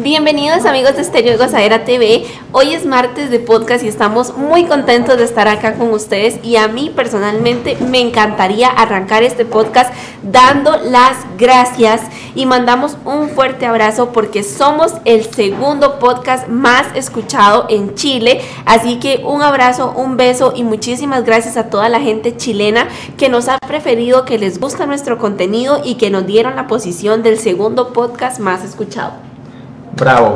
Bienvenidos amigos de Estéreo de TV. Hoy es martes de podcast y estamos muy contentos de estar acá con ustedes y a mí personalmente me encantaría arrancar este podcast dando las gracias y mandamos un fuerte abrazo porque somos el segundo podcast más escuchado en Chile. Así que un abrazo, un beso y muchísimas gracias a toda la gente chilena que nos ha preferido, que les gusta nuestro contenido y que nos dieron la posición del segundo podcast más escuchado. Bravo.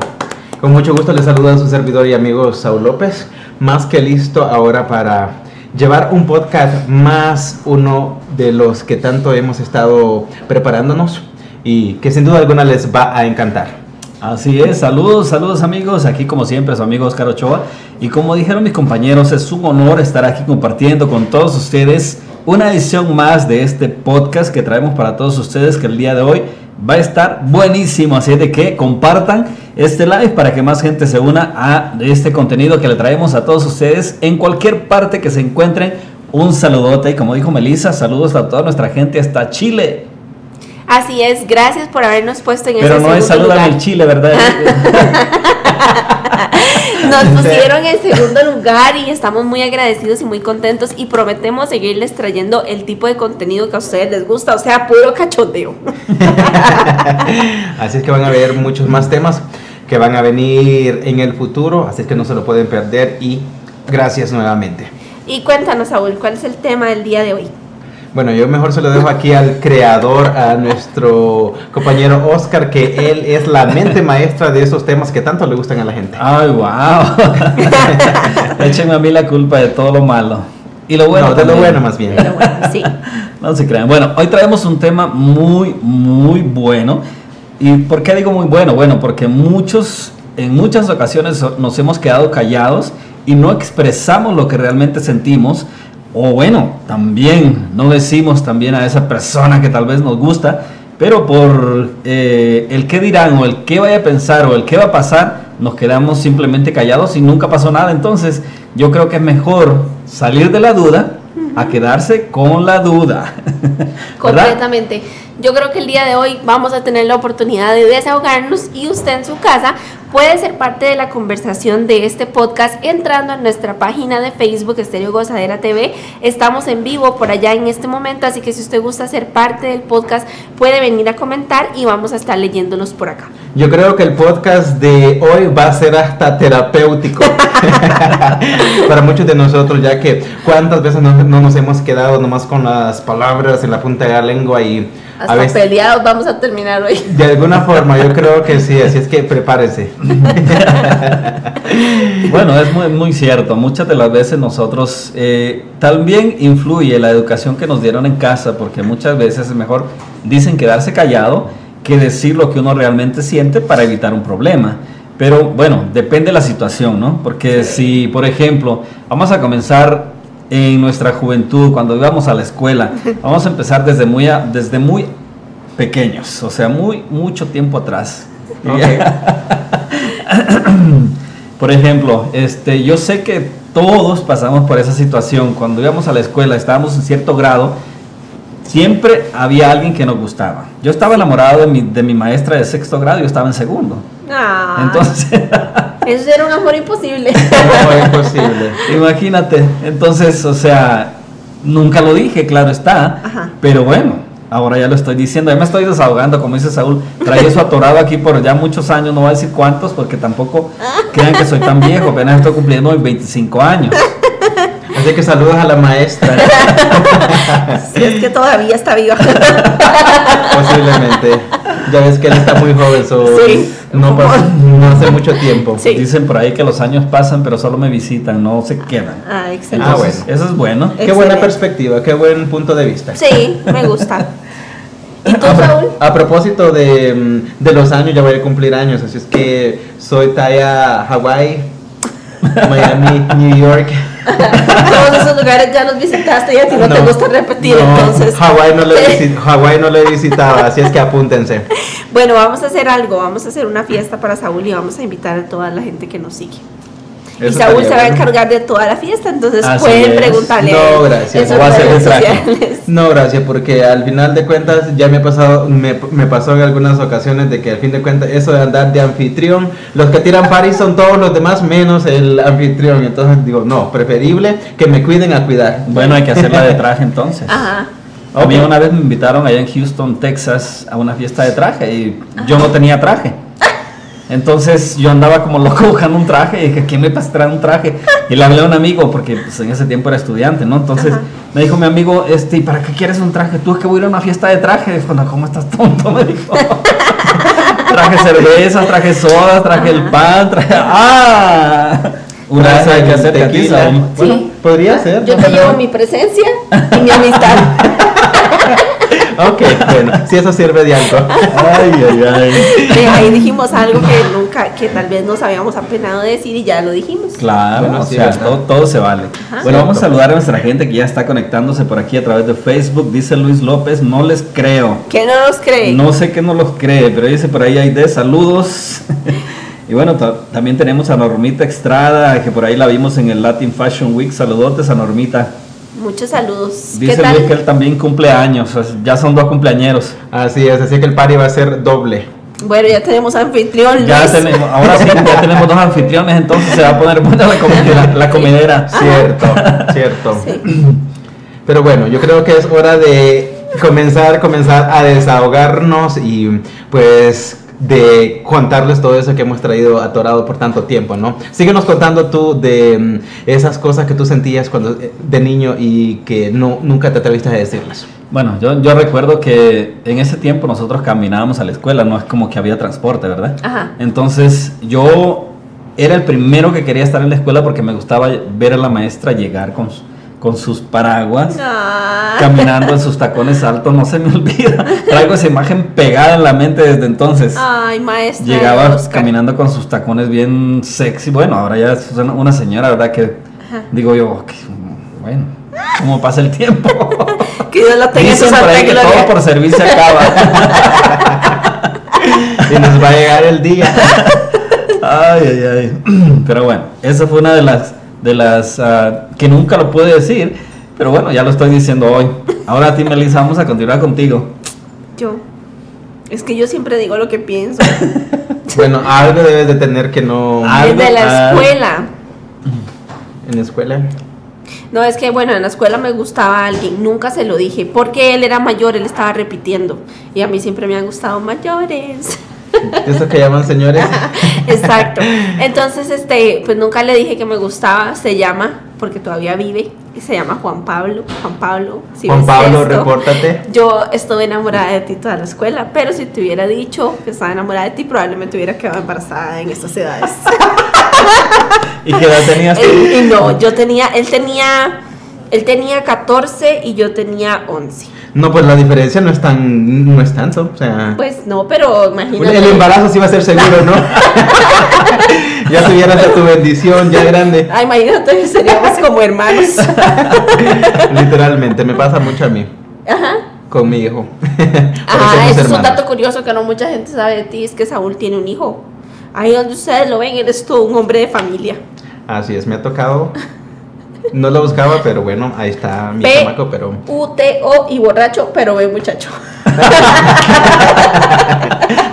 Con mucho gusto les saluda a su servidor y amigo Saúl López, más que listo ahora para llevar un podcast más uno de los que tanto hemos estado preparándonos y que sin duda alguna les va a encantar. Así es, saludos, saludos amigos, aquí como siempre su amigo Oscar Ochoa y como dijeron mis compañeros, es un honor estar aquí compartiendo con todos ustedes una edición más de este podcast que traemos para todos ustedes que el día de hoy va a estar buenísimo. Así de que compartan este live para que más gente se una a este contenido que le traemos a todos ustedes en cualquier parte que se encuentren. Un saludote y como dijo Melissa, saludos a toda nuestra gente hasta Chile. Así es, gracias por habernos puesto en Pero no es saludar en el Chile, ¿verdad? Nos pusieron en segundo lugar y estamos muy agradecidos y muy contentos y prometemos seguirles trayendo el tipo de contenido que a ustedes les gusta, o sea, puro cachondeo. así es que van a ver muchos más temas que van a venir en el futuro, así es que no se lo pueden perder y gracias nuevamente. Y cuéntanos, Saúl, ¿cuál es el tema del día de hoy? Bueno, yo mejor se lo dejo aquí al creador, a nuestro compañero Oscar, que él es la mente maestra de esos temas que tanto le gustan a la gente. Ay, wow. Échenme a mí la culpa de todo lo malo. Y lo bueno, de lo bueno más bien. sí. No se crean. Bueno, hoy traemos un tema muy, muy bueno. ¿Y por qué digo muy bueno? Bueno, porque muchos, en muchas ocasiones nos hemos quedado callados y no expresamos lo que realmente sentimos o bueno, también no decimos también a esa persona que tal vez nos gusta, pero por eh, el qué dirán o el qué vaya a pensar o el qué va a pasar, nos quedamos simplemente callados y nunca pasó nada. Entonces, yo creo que es mejor salir de la duda a quedarse con la duda. Completamente. Yo creo que el día de hoy vamos a tener la oportunidad de desahogarnos y usted en su casa puede ser parte de la conversación de este podcast entrando a nuestra página de Facebook Estéreo Gozadera TV. Estamos en vivo por allá en este momento, así que si usted gusta ser parte del podcast puede venir a comentar y vamos a estar leyéndolos por acá. Yo creo que el podcast de hoy va a ser hasta terapéutico para muchos de nosotros, ya que cuántas veces no, no nos hemos quedado nomás con las palabras en la punta de la lengua y hasta peleados vamos a terminar hoy. De alguna forma, yo creo que sí, así es que prepárese. bueno, es muy, muy cierto. Muchas de las veces nosotros eh, también influye la educación que nos dieron en casa, porque muchas veces es mejor, dicen quedarse callado que decir lo que uno realmente siente para evitar un problema. Pero bueno, depende de la situación, ¿no? Porque si, por ejemplo, vamos a comenzar en nuestra juventud, cuando íbamos a la escuela. Vamos a empezar desde muy, desde muy pequeños, o sea, muy, mucho tiempo atrás. por ejemplo, este, yo sé que todos pasamos por esa situación. Cuando íbamos a la escuela, estábamos en cierto grado, siempre había alguien que nos gustaba. Yo estaba enamorado de mi, de mi maestra de sexto grado, yo estaba en segundo. Ah. Entonces... Eso era un amor imposible. Un amor imposible. Imagínate. Entonces, o sea, nunca lo dije, claro está. Pero bueno, ahora ya lo estoy diciendo. Ya me estoy desahogando, como dice Saúl. Trae eso atorado aquí por ya muchos años. No voy a decir cuántos, porque tampoco crean que soy tan viejo. Apenas estoy cumpliendo 25 años. Así que saludos a la maestra. si es que todavía está viva. Posiblemente. Ya ves que él está muy joven, no, hace mucho tiempo. Dicen por ahí que los años pasan, pero solo me visitan, no se quedan. Ah, excelente. ah, bueno. Eso es bueno. Qué buena perspectiva, qué buen punto de vista. Sí, me gusta. ¿Y tú, a, a, propósito de, de, los años, ya voy a cumplir años, así es que soy talla Hawaii, Miami, New York. Todos esos lugares ya los visitaste y a ti no, te gusta repetir, entonces. Hawái no, le no lo he visitado, así es que apúntense. Bueno, vamos a hacer algo, vamos a hacer una fiesta para Saúl y vamos a invitar a toda la gente que nos sigue. Y Saúl se va a encargar de toda la fiesta, entonces Así pueden es. preguntarle No, gracias. en sus Voy a hacer redes el traje. sociales. No, gracias, porque al final de cuentas ya me ha pasado, me, me pasó en algunas ocasiones de que al fin de cuentas eso de andar de anfitrión, los que tiran party son todos los demás menos el anfitrión, entonces digo, no, preferible que me cuiden a cuidar. Bueno, hay que hacerla de traje entonces. Ajá. A mí una vez me invitaron allá en Houston, Texas, a una fiesta de traje y yo no tenía traje. Entonces yo andaba como loco buscando un traje y dije, ¿quién me pasará un traje? Y le hablé a un amigo porque pues, en ese tiempo era estudiante, ¿no? Entonces Ajá. me dijo mi amigo, este, ¿y para qué quieres un traje? Tú es que voy a ir a una fiesta de traje. Dijo, no, ¿cómo estás tonto? Me dijo. traje cerveza, traje soda, traje el pan, traje... ¡Ah! Una vez hay que hacer tequila. tequila. Bueno, Sí. podría ser. Yo te llevo mi presencia y mi amistad. Ok, bueno, si eso sirve de algo. Ay, ay, ay. Ve, ahí dijimos algo que nunca, que tal vez nos habíamos apenado de decir y ya lo dijimos. Claro, Bueno, o sí, sea, todo, todo se vale. Ajá. Bueno, vamos a saludar a nuestra gente que ya está conectándose por aquí a través de Facebook. Dice Luis López, no les creo. ¿Qué no nos cree? No sé que no los cree, pero dice por ahí hay de saludos. y bueno, ta- también tenemos a Normita Estrada, que por ahí la vimos en el Latin Fashion Week. Saludotes a Normita. Muchos saludos. Dice ¿Qué tal? Luis que él también cumple años, o sea, ya son dos cumpleañeros. Así es, así que el party va a ser doble. Bueno, ya tenemos anfitrión. Ya tenemos, ahora sí, ya tenemos dos anfitriones, entonces se va a poner buena la, comi- la- la comidera. Cierto, cierto. Sí. Pero bueno, yo creo que es hora de comenzar, comenzar a desahogarnos y pues de contarles todo eso que hemos traído atorado por tanto tiempo, ¿no? Síguenos contando tú de mm, esas cosas que tú sentías cuando eh, de niño y que no nunca te atreviste a decirlas. Bueno, yo, yo recuerdo que en ese tiempo nosotros caminábamos a la escuela, no es como que había transporte, ¿verdad? Ajá. Entonces yo era el primero que quería estar en la escuela porque me gustaba ver a la maestra llegar con, su- con sus paraguas, Ah. caminando en sus tacones altos, no se me olvida. Traigo esa imagen pegada en la mente desde entonces. Ay, maestra. Llegaba Oscar. caminando con sus tacones bien sexy. Bueno, ahora ya es una, señora, ¿verdad? Que Ajá. digo yo, bueno, ¿cómo pasa el tiempo? Que Dios la tenga Dicen por ahí que todo por servir se acaba. Y nos va a llegar el día. ay, ay, ay. Pero bueno, esa fue una de las de las ah, que nunca lo pude decir, pero bueno, ya lo estoy diciendo hoy. Ahora a ti, Melissa, vamos a continuar contigo. Yo. Es que yo siempre digo lo que pienso. Bueno, algo debes de tener que no. Algo, Desde la escuela. en la escuela. No, es que bueno, en la escuela me gustaba alguien, nunca se lo dije, porque él era mayor, él estaba repitiendo. Y a mí siempre me han gustado mayores. Eso que llaman señores. Exacto. Entonces, este, pues nunca le dije que me gustaba, se llama, porque todavía vive, y se llama Juan Pablo. Juan Pablo, si Juan ves Pablo, esto, repórtate. Yo estuve enamorada de ti toda la escuela, pero si te hubiera dicho que estaba enamorada de ti, probablemente hubiera quedado embarazada en estas edades. ¿Y qué edad tenías tú? Él- y no, yo tenía, él tenía, él tenía 14 y yo tenía 11. No, pues la diferencia no es tan, no es tanto, o sea, Pues no, pero imagínate. el embarazo sí va a ser seguro, ¿no? ya tuvieras a tu bendición, ya grande. Ay, imagínate, seríamos como hermanos. Literalmente, me pasa mucho a mí, Ajá. con mi hijo. Ah, somos ese es un dato curioso que no mucha gente sabe de ti, es que Saúl tiene un hijo. Ahí donde ustedes lo ven, eres tú un hombre de familia. Así es, me ha tocado. No lo buscaba, pero bueno, ahí está mi chamaco, pero U-T-O y borracho, pero ve muchacho.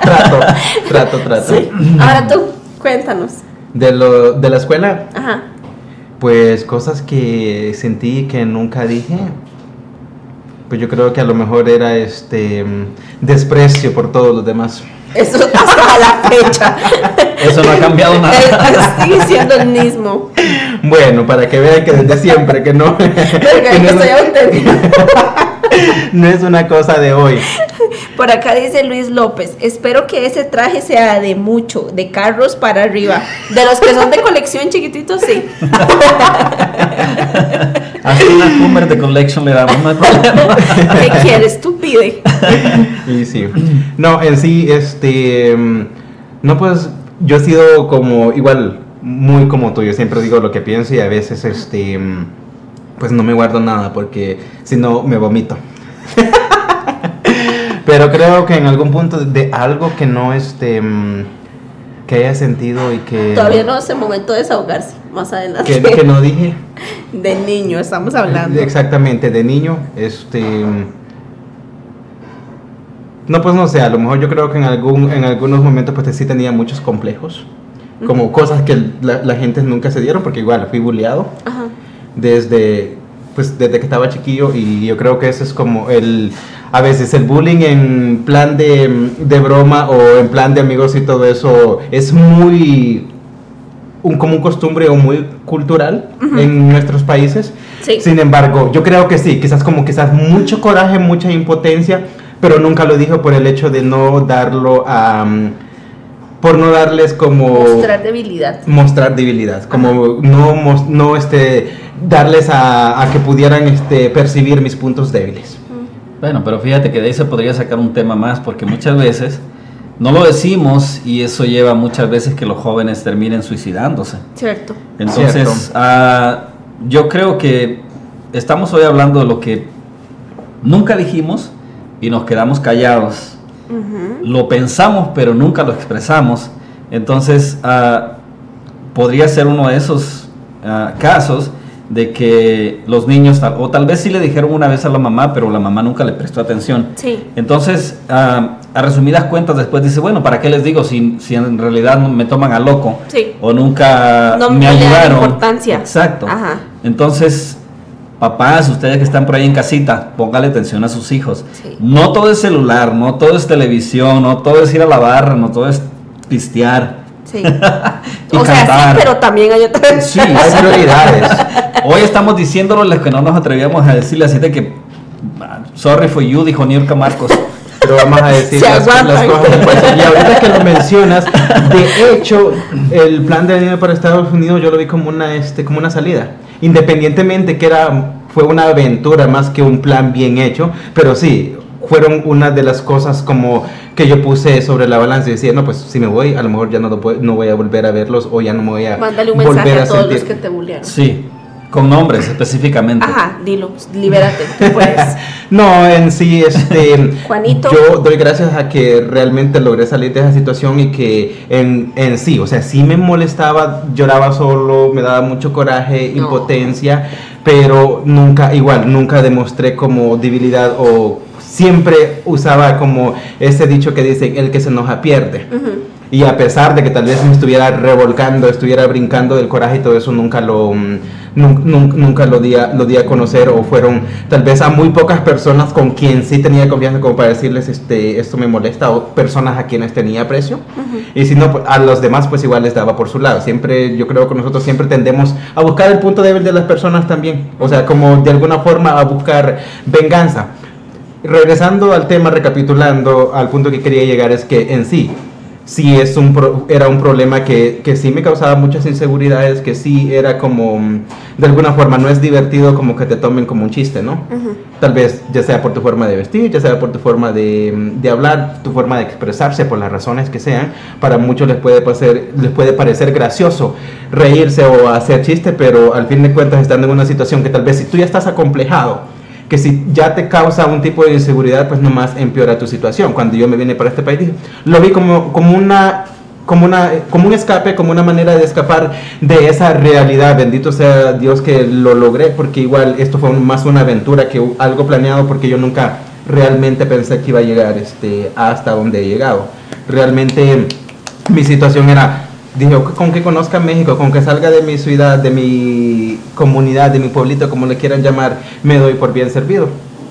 trato, trato, trato. Sí. Ahora tú, cuéntanos. De, lo, de la escuela, Ajá. pues cosas que sentí que nunca dije. Pues yo creo que a lo mejor era este mm, desprecio por todos los demás. Eso hasta la fecha. Eso no ha cambiado nada. Él Sigue siendo el mismo. Bueno, para que vean que desde siempre que no, Pero que no, es, no es una cosa de hoy. Por acá dice Luis López, espero que ese traje sea de mucho, de carros para arriba. De los que son de colección chiquititos, sí. Hasta una Hummer de Collection le damos, no hay problema. ¿Qué quieres? Tú pide. Y sí. No, en sí, este. mm, No, pues yo he sido como igual, muy como tú. Yo siempre digo lo que pienso y a veces, este. mm, Pues no me guardo nada porque si no me vomito. Pero creo que en algún punto de algo que no, este. mm, que haya sentido y que... Todavía no es el momento de desahogarse, más adelante. Que, que no dije. De niño estamos hablando. Exactamente, de niño, este... No, pues no sé, a lo mejor yo creo que en, algún, en algunos momentos pues sí tenía muchos complejos, como cosas que la, la gente nunca se dieron, porque igual fui bulleado Ajá. desde, pues, desde que estaba chiquillo y yo creo que eso es como el, a veces el bullying en plan de, de broma o en plan de amigos y todo eso es muy, un, como un costumbre o muy cultural en nuestros países. Sí. Sin embargo, yo creo que sí, quizás como quizás mucho coraje, mucha impotencia, pero nunca lo dijo por el hecho de no darlo a... por no darles como Mostrar debilidad. mostrar debilidad, como no, no este, darles a, a que pudieran este, percibir mis puntos débiles. Bueno, pero fíjate que de ahí se podría sacar un tema más, porque muchas veces no lo decimos y eso lleva muchas veces que los jóvenes terminen suicidándose. Cierto. Entonces, Cierto. ah, yo creo que estamos hoy hablando de lo que nunca dijimos y nos quedamos callados. Lo pensamos, pero nunca lo expresamos. Entonces, ah, podría ser uno de esos ah, casos de que los niños, o tal vez sí le dijeron una vez a la mamá, pero la mamá nunca le prestó atención. Sí. Entonces, ah, a resumidas cuentas, después dice, bueno, ¿para qué les digo si, si en realidad me toman a loco? Sí. O nunca No me ayudaron. importancia. Exacto. Ajá. Entonces, papás, ustedes que están por ahí en casita, póngale atención a sus hijos. Sí. No todo es celular, no todo es televisión, no todo es ir a la barra, no todo es pistear. Sí. Y o sea, cantar. sí, pero también hay otras. Sí, Hay prioridades. Hoy estamos diciéndolo los que no nos atrevíamos a decirle así de que, sorry for you, dijo Niurka Marcos. Pero vamos a decir las, cosas. Y ahorita que lo mencionas, de hecho, el plan de venir para Estados Unidos yo lo vi como una, este, como una salida. Independientemente que era, fue una aventura más que un plan bien hecho, pero sí, fueron una de las cosas como que yo puse sobre la balanza y decía, no, pues si me voy, a lo mejor ya no, lo puedo- no voy a volver a verlos o ya no me voy a Mándale un volver mensaje a, todos sentir. los que te bullearon. Sí, con nombres específicamente. Ajá, dilo, libérate, tú puedes. No, en sí, este. Juanito. Yo doy gracias a que realmente logré salir de esa situación y que en, en sí, o sea, sí me molestaba, lloraba solo, me daba mucho coraje, No. impotencia, pero nunca, igual, nunca demostré como debilidad o siempre usaba como ese dicho que dice: el que se enoja pierde. Ujú. Y a pesar de que tal vez me estuviera revolcando, estuviera brincando del coraje y todo eso, nunca lo, mm, nun- nun- nunca lo di, a, lo di a conocer o fueron tal vez a muy pocas personas con quien sí tenía confianza como para decirles este, esto me molesta o personas a quienes tenía aprecio. Y si no, pues, a los demás pues igual les daba por su lado. Siempre, yo creo que nosotros siempre tendemos a buscar el punto débil de las personas también. O sea, como de alguna forma a buscar venganza. Regresando al tema, recapitulando, al punto que quería llegar es que en sí, sí es un pro- era un problema que, que sí me causaba muchas inseguridades, que sí era como, de alguna forma, no es divertido como que te tomen como un chiste, ¿no? Tal vez ya sea por tu forma de vestir, ya sea por tu forma de, de hablar, tu forma de expresarse, por las razones que sean, para muchos les puede, parecer, les puede parecer gracioso reírse o hacer chiste, pero al fin de cuentas estando en una situación que tal vez si tú ya estás acomplejado, que si ya te causa un tipo de inseguridad, pues nomás empeora tu situación. Cuando yo me vine para este país, dije, lo vi como, como una... Como, una, como un escape, como una manera de escapar de esa realidad. Bendito sea Dios que lo logré, porque igual esto fue más una aventura que algo planeado, porque yo nunca realmente pensé que iba a llegar este, hasta donde he llegado. Realmente mi situación era, dije, con que conozca México, con que salga de mi ciudad, de mi comunidad, de mi pueblito, como le quieran llamar, me doy por bien servido.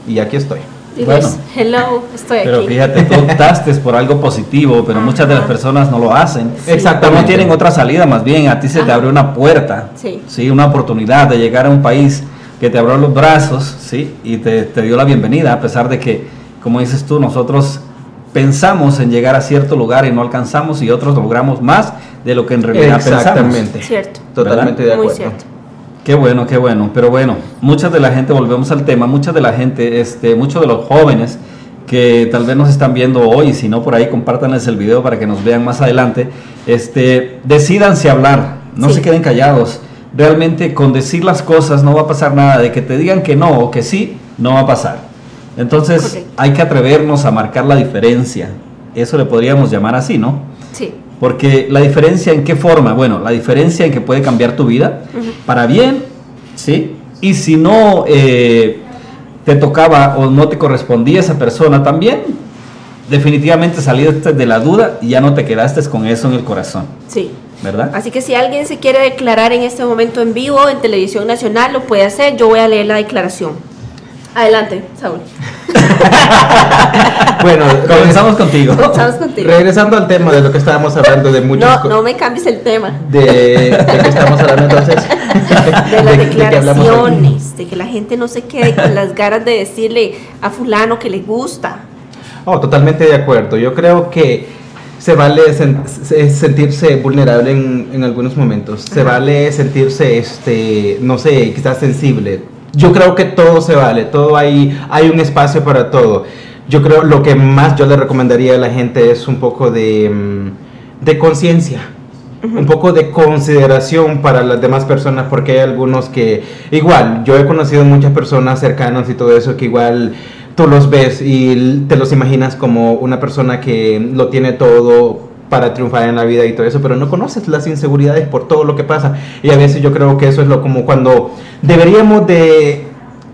Y aquí estoy. Diles, Bueno. hello, estoy Pero aquí. fíjate, tú optaste por algo positivo, pero muchas de las Ajá. personas no lo hacen. Sí. Exactamente. No tienen otra salida, más bien a ti se te Ajá. abrió una puerta, Sí. una oportunidad de llegar a un país que te abrió los brazos, ¿sí? Y te, te dio la bienvenida, a pesar de que, como dices tú, nosotros pensamos en llegar a cierto lugar y no alcanzamos y otros logramos más de lo que en realidad pensamos. Exactamente. Cierto. Totalmente de Muy acuerdo. cierto. Qué bueno, qué bueno. Pero bueno, mucha de la gente, volvemos al tema, mucha de la gente, este, muchos de los jóvenes que tal vez nos están viendo hoy, si no por ahí compártanles el video para que nos vean más adelante, este, decidanse hablar, no Sí. se queden callados. Realmente con decir las cosas no va a pasar nada, de que te digan que no o que sí, no va a pasar. Entonces Correcto. hay que atrevernos a marcar la diferencia. Eso le podríamos llamar así, ¿no? Sí. Porque la diferencia en qué forma, bueno, la diferencia en que puede cambiar tu vida para bien, ¿sí? Y si no eh, te tocaba o no te correspondía esa persona también, definitivamente saliste de la duda y ya no te quedaste con eso en el corazón. Sí. ¿Verdad? Así que si alguien se quiere declarar en este momento en vivo en televisión nacional, lo puede hacer. Yo voy a leer la declaración. Adelante, Saúl. bueno, comenzamos contigo. Comenzamos contigo. Regresando al tema de lo que estábamos hablando de muchas No, no me cambies el tema. De, de qué estamos hablando entonces. De las declaraciones, de que la gente no se quede con las ganas de decirle a fulano que le gusta. Oh, totalmente de acuerdo. Yo creo que se vale sentirse vulnerable en, en, algunos momentos. Se vale sentirse, este, no sé, quizás sensible. Yo creo que todo se vale, todo hay, hay un espacio para todo. Yo creo lo que más yo le recomendaría a la gente es un poco de, mm, de conciencia. Un poco de consideración para las demás personas, porque hay algunos que, igual, yo he conocido muchas personas cercanas y todo eso que igual tú los ves y te los imaginas como una persona que lo tiene todo para triunfar en la vida y todo eso, pero no conoces las inseguridades por todo lo que pasa. Y a veces yo creo que eso es lo como cuando deberíamos de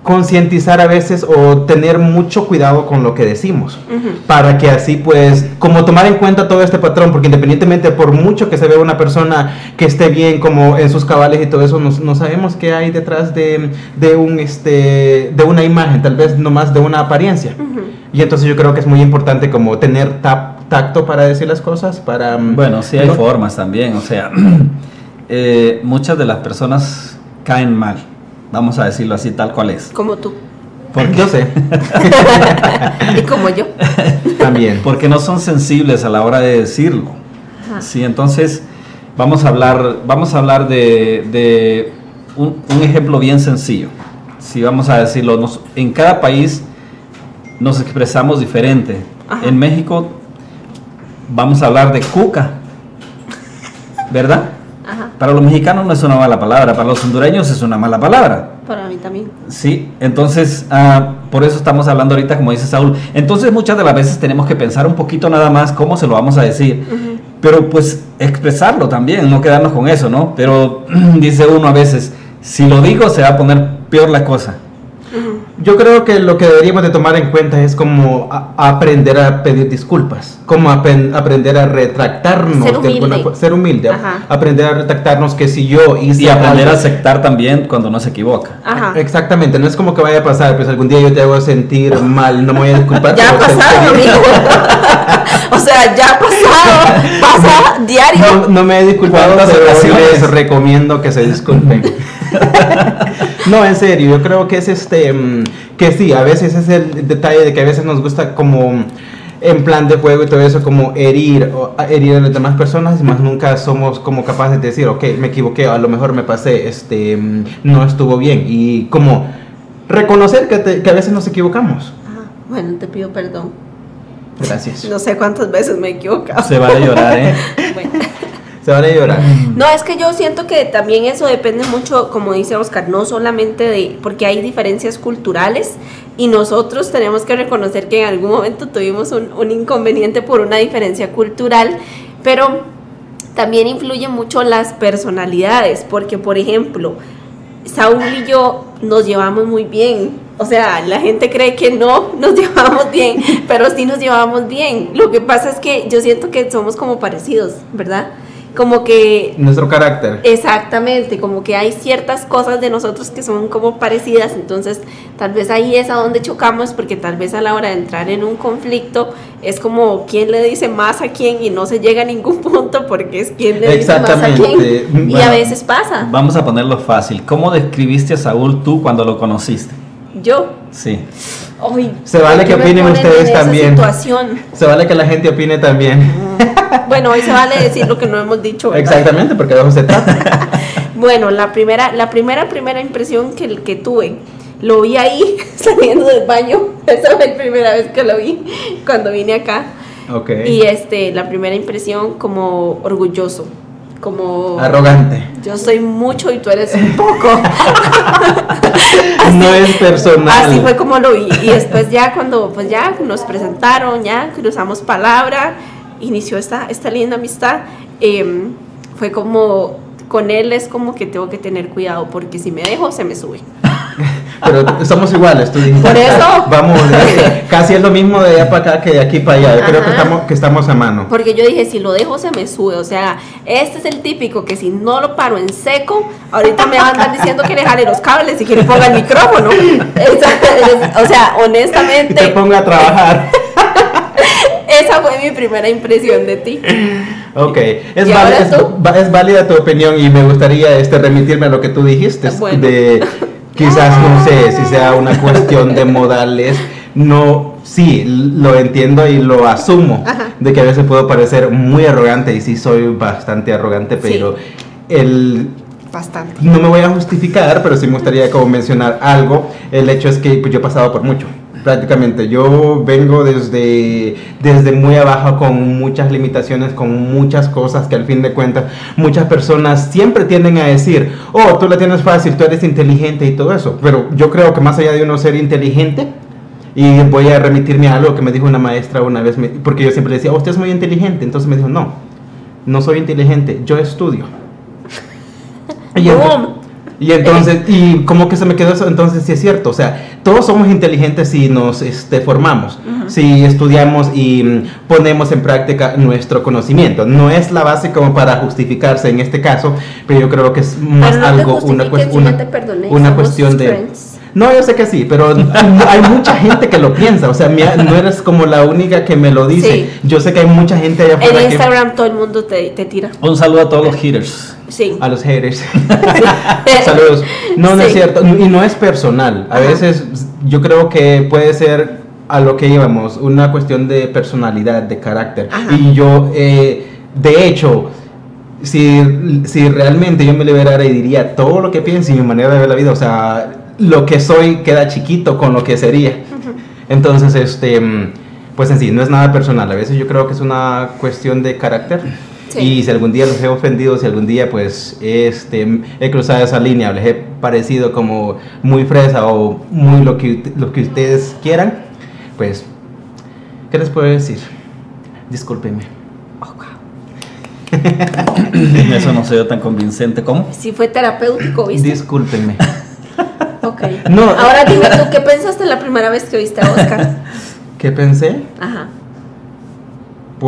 concientizar a veces o tener mucho cuidado con lo que decimos para que así pues como tomar en cuenta todo este patrón porque independientemente por mucho que se vea una persona que esté bien como en sus cabales y todo eso no, sabemos qué hay detrás de, de, un este de una imagen tal vez nomás de una apariencia. Y entonces yo creo que es muy importante como tener tacto para decir las cosas para mm, bueno sí hay formas también o sea eh, muchas de las personas caen mal Vamos a decirlo así, tal cual es. Como tú. Porque yo sé. y como yo. También. Porque no son sensibles a la hora de decirlo. Sí, entonces vamos a hablar, vamos a hablar de, un, ejemplo bien sencillo. Si vamos a decirlo, en cada país nos expresamos diferente. En México vamos a hablar de cuca, ¿verdad? Para los mexicanos no es una mala palabra, para los hondureños es una mala palabra. Para mí también. Sí, entonces ah, por eso estamos hablando ahorita, como dice Saúl. Entonces muchas de las veces tenemos que pensar un poquito nada más cómo se lo vamos a decir, pero pues expresarlo también, no quedarnos con eso, ¿no? Pero dice uno a veces, si lo digo se va a poner peor la cosa. Yo creo que lo que deberíamos de tomar en cuenta es como aprender a pedir disculpas, como aprender a retractarnos, ser humilde, de ser humilde aprender a retractarnos que si yo hice y aprender a aceptar también cuando no se equivoca. Exactamente, no es como que vaya a pasar, pues algún día yo te hago sentir mal, no me voy a disculpar. ya ha pasado, amigo. o sea, ya ha pasado, pasa diario. No, me he disculpado, pero les recomiendo que se disculpen. no, en serio, yo creo que es este, mm, que sí, a veces es el detalle de que a veces nos gusta como en plan de juego y todo eso, como herir, o, herir a las demás personas, y más nunca somos como capaces de decir, ok, me equivoqué, a lo mejor me pasé, este, mm, no estuvo bien, y como reconocer que, que a veces nos equivocamos. bueno, te pido perdón. Gracias. No sé cuántas veces me he equivocado. Se va a llorar, ¿eh? bueno. Se van a llorar. No, es que yo siento que también eso depende mucho, como dice Oscar, no solamente de, porque hay diferencias culturales y nosotros tenemos que reconocer que en algún momento tuvimos un, un inconveniente por una diferencia cultural, pero también influyen mucho las personalidades, porque por ejemplo, Saúl y yo nos llevamos muy bien. O sea, la gente cree que no nos llevamos bien, pero sí nos llevamos bien. Lo que pasa es que yo siento que somos como parecidos, ¿verdad? Como que... Nuestro carácter. Exactamente, como que hay ciertas cosas de nosotros que son como parecidas, entonces tal vez ahí es a donde chocamos porque tal vez a la hora de entrar en un conflicto es como quién le dice más a quién y no se llega a ningún punto porque es quién le dice más a quién. y a veces pasa. Vamos a ponerlo fácil. ¿Cómo describiste a Saúl tú cuando lo conociste? Yo. Sí. se vale que opinen ustedes también. Se vale que la gente opine también. Mm. Bueno, hoy se vale decir lo que no hemos dicho. Exactamente, porque de se trata. bueno, la primera, la primera, primera impresión que, que tuve, lo vi ahí saliendo del baño. Esa fue la primera vez que lo vi cuando vine acá. Okay. Y este, la primera impresión como orgulloso, como arrogante. Yo soy mucho y tú eres un poco. no es personal. Así fue como lo vi. Y después ya cuando pues ya nos presentaron, ya cruzamos palabra, inició esta, esta linda amistad, em, fue como, con él es como que tengo que tener cuidado porque si me dejo se me sube. Pero somos iguales, tú dijiste. Por eso. Vamos, casi es lo mismo de allá para acá que de aquí para allá. Yo creo que estamos, que estamos a mano. Porque yo dije, si lo dejo se me sube. O sea, este es el típico que si no lo paro en seco, ahorita me van a andar diciendo que le jale los cables y que le ponga el micrófono. O sea, Y te honestamente, ponga a trabajar. esa fue mi primera impresión de ti. Ok, es, ¿Y ahora válida, es válida tu opinión y me gustaría este, remitirme a lo que tú dijiste. Bueno. De quizás, no sé, si sea una cuestión de modales. No, sí, lo entiendo y lo asumo. Ajá. De que a veces puedo parecer muy arrogante y sí soy bastante arrogante, pero el Bastante. no me voy a justificar, pero sí me gustaría como mencionar algo. El hecho es que pues, yo he pasado por mucho, prácticamente. Yo vengo desde, desde muy abajo con muchas limitaciones, con muchas cosas que al fin de cuentas muchas personas siempre tienden a decir, oh, tú la tienes fácil, tú eres inteligente y todo eso. Pero yo creo que más allá de uno ser inteligente, y voy a remitirme a algo que me dijo una maestra una vez, porque yo siempre le decía, oh, usted es muy inteligente. Entonces me dijo, no, no soy inteligente, yo estudio. Y. y entonces, y como que se me quedó eso, entonces sí es cierto, o sea, todos somos inteligentes si nos este, formamos, si estudiamos y mm, ponemos en práctica nuestro conocimiento. No es la base como para justificarse en este caso, pero yo creo que es más Pero no te algo, una, una, ya te perdoné, una somos cuestión de... friends. No, yo sé que sí, pero hay mucha gente que lo piensa, o sea, no eres como la única que me lo dice. Sí. Yo sé que hay mucha gente allá afuera En que... Instagram todo el mundo te, te tira. Un saludo a todos los hitters. Sí. A los haters. Saludos. No, no es cierto. Y no es personal. A Ajá. veces yo creo que puede ser a lo que íbamos, una cuestión de personalidad, de carácter. Ajá. Y yo, eh, de hecho, si, si realmente yo me liberara y diría todo lo que pienso y mi manera de ver la vida, o sea, lo que soy queda chiquito con lo que sería. Entonces, este, mm, pues en sí, no es nada personal. A veces yo creo que es una cuestión de carácter. Sí. Y si algún día los he ofendido, si algún día pues este, he cruzado esa línea, les he parecido como muy fresa o muy lo que, lo que ustedes quieran, pues, ¿qué les puedo decir? Discúlpenme. Oh, wow. Eso no se ve tan convincente como. Sí fue terapéutico, ¿viste? Discúlpenme. Ok. No. Ahora dime tú, ¿qué pensaste la primera vez que viste a Oscar? ¿Qué pensé? Ajá.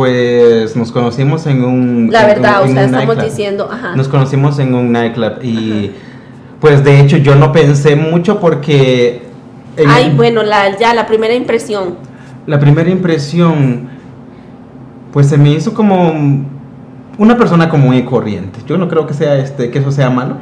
Pues nos conocimos en un... La en verdad, un- o en sea, estamos nightclub. diciendo, ajá. Nos conocimos en un nightclub y pues de hecho yo no pensé mucho porque... en Ay, el- bueno, la, ya la primera impresión. La primera impresión, pues se me hizo como una persona común y corriente. Yo no creo que sea este, que eso sea malo,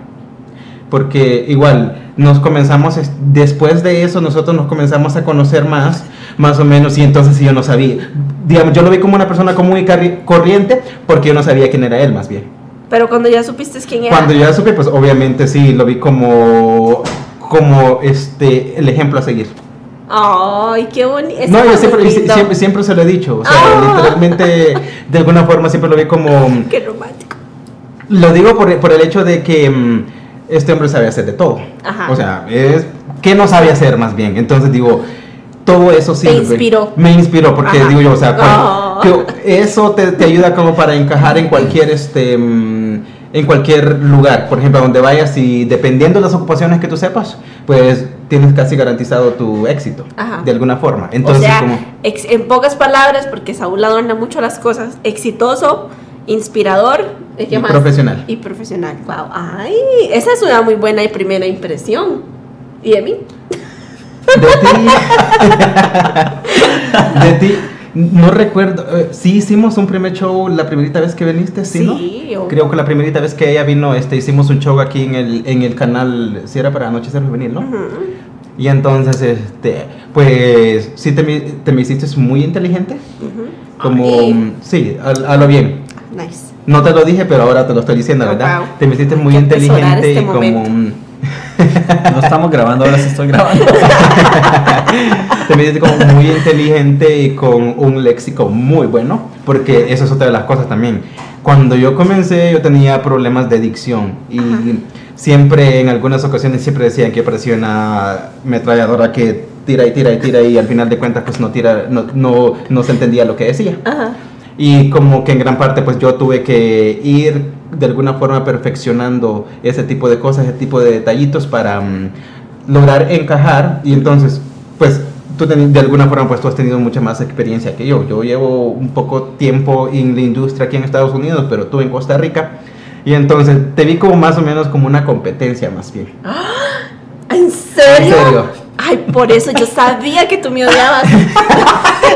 porque igual nos comenzamos es- después de eso nosotros nos comenzamos a conocer más, más o menos, y entonces yo no sabía, digamos, yo lo vi como una persona común y corriente, porque yo no sabía quién era él, más bien. Pero cuando ya supiste quién era. Cuando ya supe, pues obviamente sí, lo vi como como este el ejemplo a seguir. Ay, qué bonito. No, yo siempre, siempre, siempre se lo he dicho. O sea, Ah. literalmente, de alguna forma siempre lo vi como. Qué romántico. Lo digo por, por el hecho de que mm, este hombre sabe hacer de todo. Ajá. O sea, es. ¿Qué no sabe hacer más bien? Entonces digo. Todo eso Te sirve. inspiró. Me inspiró porque Ajá. digo yo, o sea, Oh. que eso te, te ayuda como para encajar en cualquier este mm, en cualquier lugar, por ejemplo, a donde vayas y dependiendo de las ocupaciones que tú sepas, pues tienes casi garantizado tu éxito Ajá. de alguna forma. Entonces, o sea, como ex- en pocas palabras, porque Saúl adorna mucho las cosas, exitoso, inspirador, ¿y qué Y más? profesional. Y profesional. Wow. Ay, esa es una muy buena y primera impresión. ¿Y de mí? De ti. de ti. No recuerdo. eh, sí hicimos un primer show la primerita vez que viniste, ¿sí, no? obvio. Creo que la primerita vez que ella vino, este, hicimos un show aquí en el, en el canal, si era para Anochecer Juvenil, ¿no? Ujú. Y entonces, este, pues, sí te, te me hiciste muy inteligente. Como, Ay, sí, a, a lo bien. nice. No te lo dije, pero ahora te lo estoy diciendo, Oh, ¿verdad? wow. Te me hiciste muy inteligente este y como... momento. No estamos grabando, ahora sí estoy grabando. Te me como muy inteligente y con un léxico muy bueno, porque eso es otra de las cosas también. Cuando yo comencé yo tenía problemas de dicción y Ajá. siempre en algunas ocasiones siempre decían que parecía una ametralladora que tira y tira y tira y al final de cuentas pues no tira no, no, no se entendía lo que decía. Ajá. y como que en gran parte pues yo tuve que ir de alguna forma perfeccionando ese tipo de cosas, ese tipo de detallitos para mm, lograr encajar y entonces pues tú de alguna forma pues tú has tenido mucha más experiencia que yo. Yo llevo un poco tiempo en la industria aquí en Estados Unidos, pero tú en Costa Rica y entonces te vi como más o menos como una competencia más bien. ¿En serio? En serio. Ay, por eso yo sabía que tú me odiabas.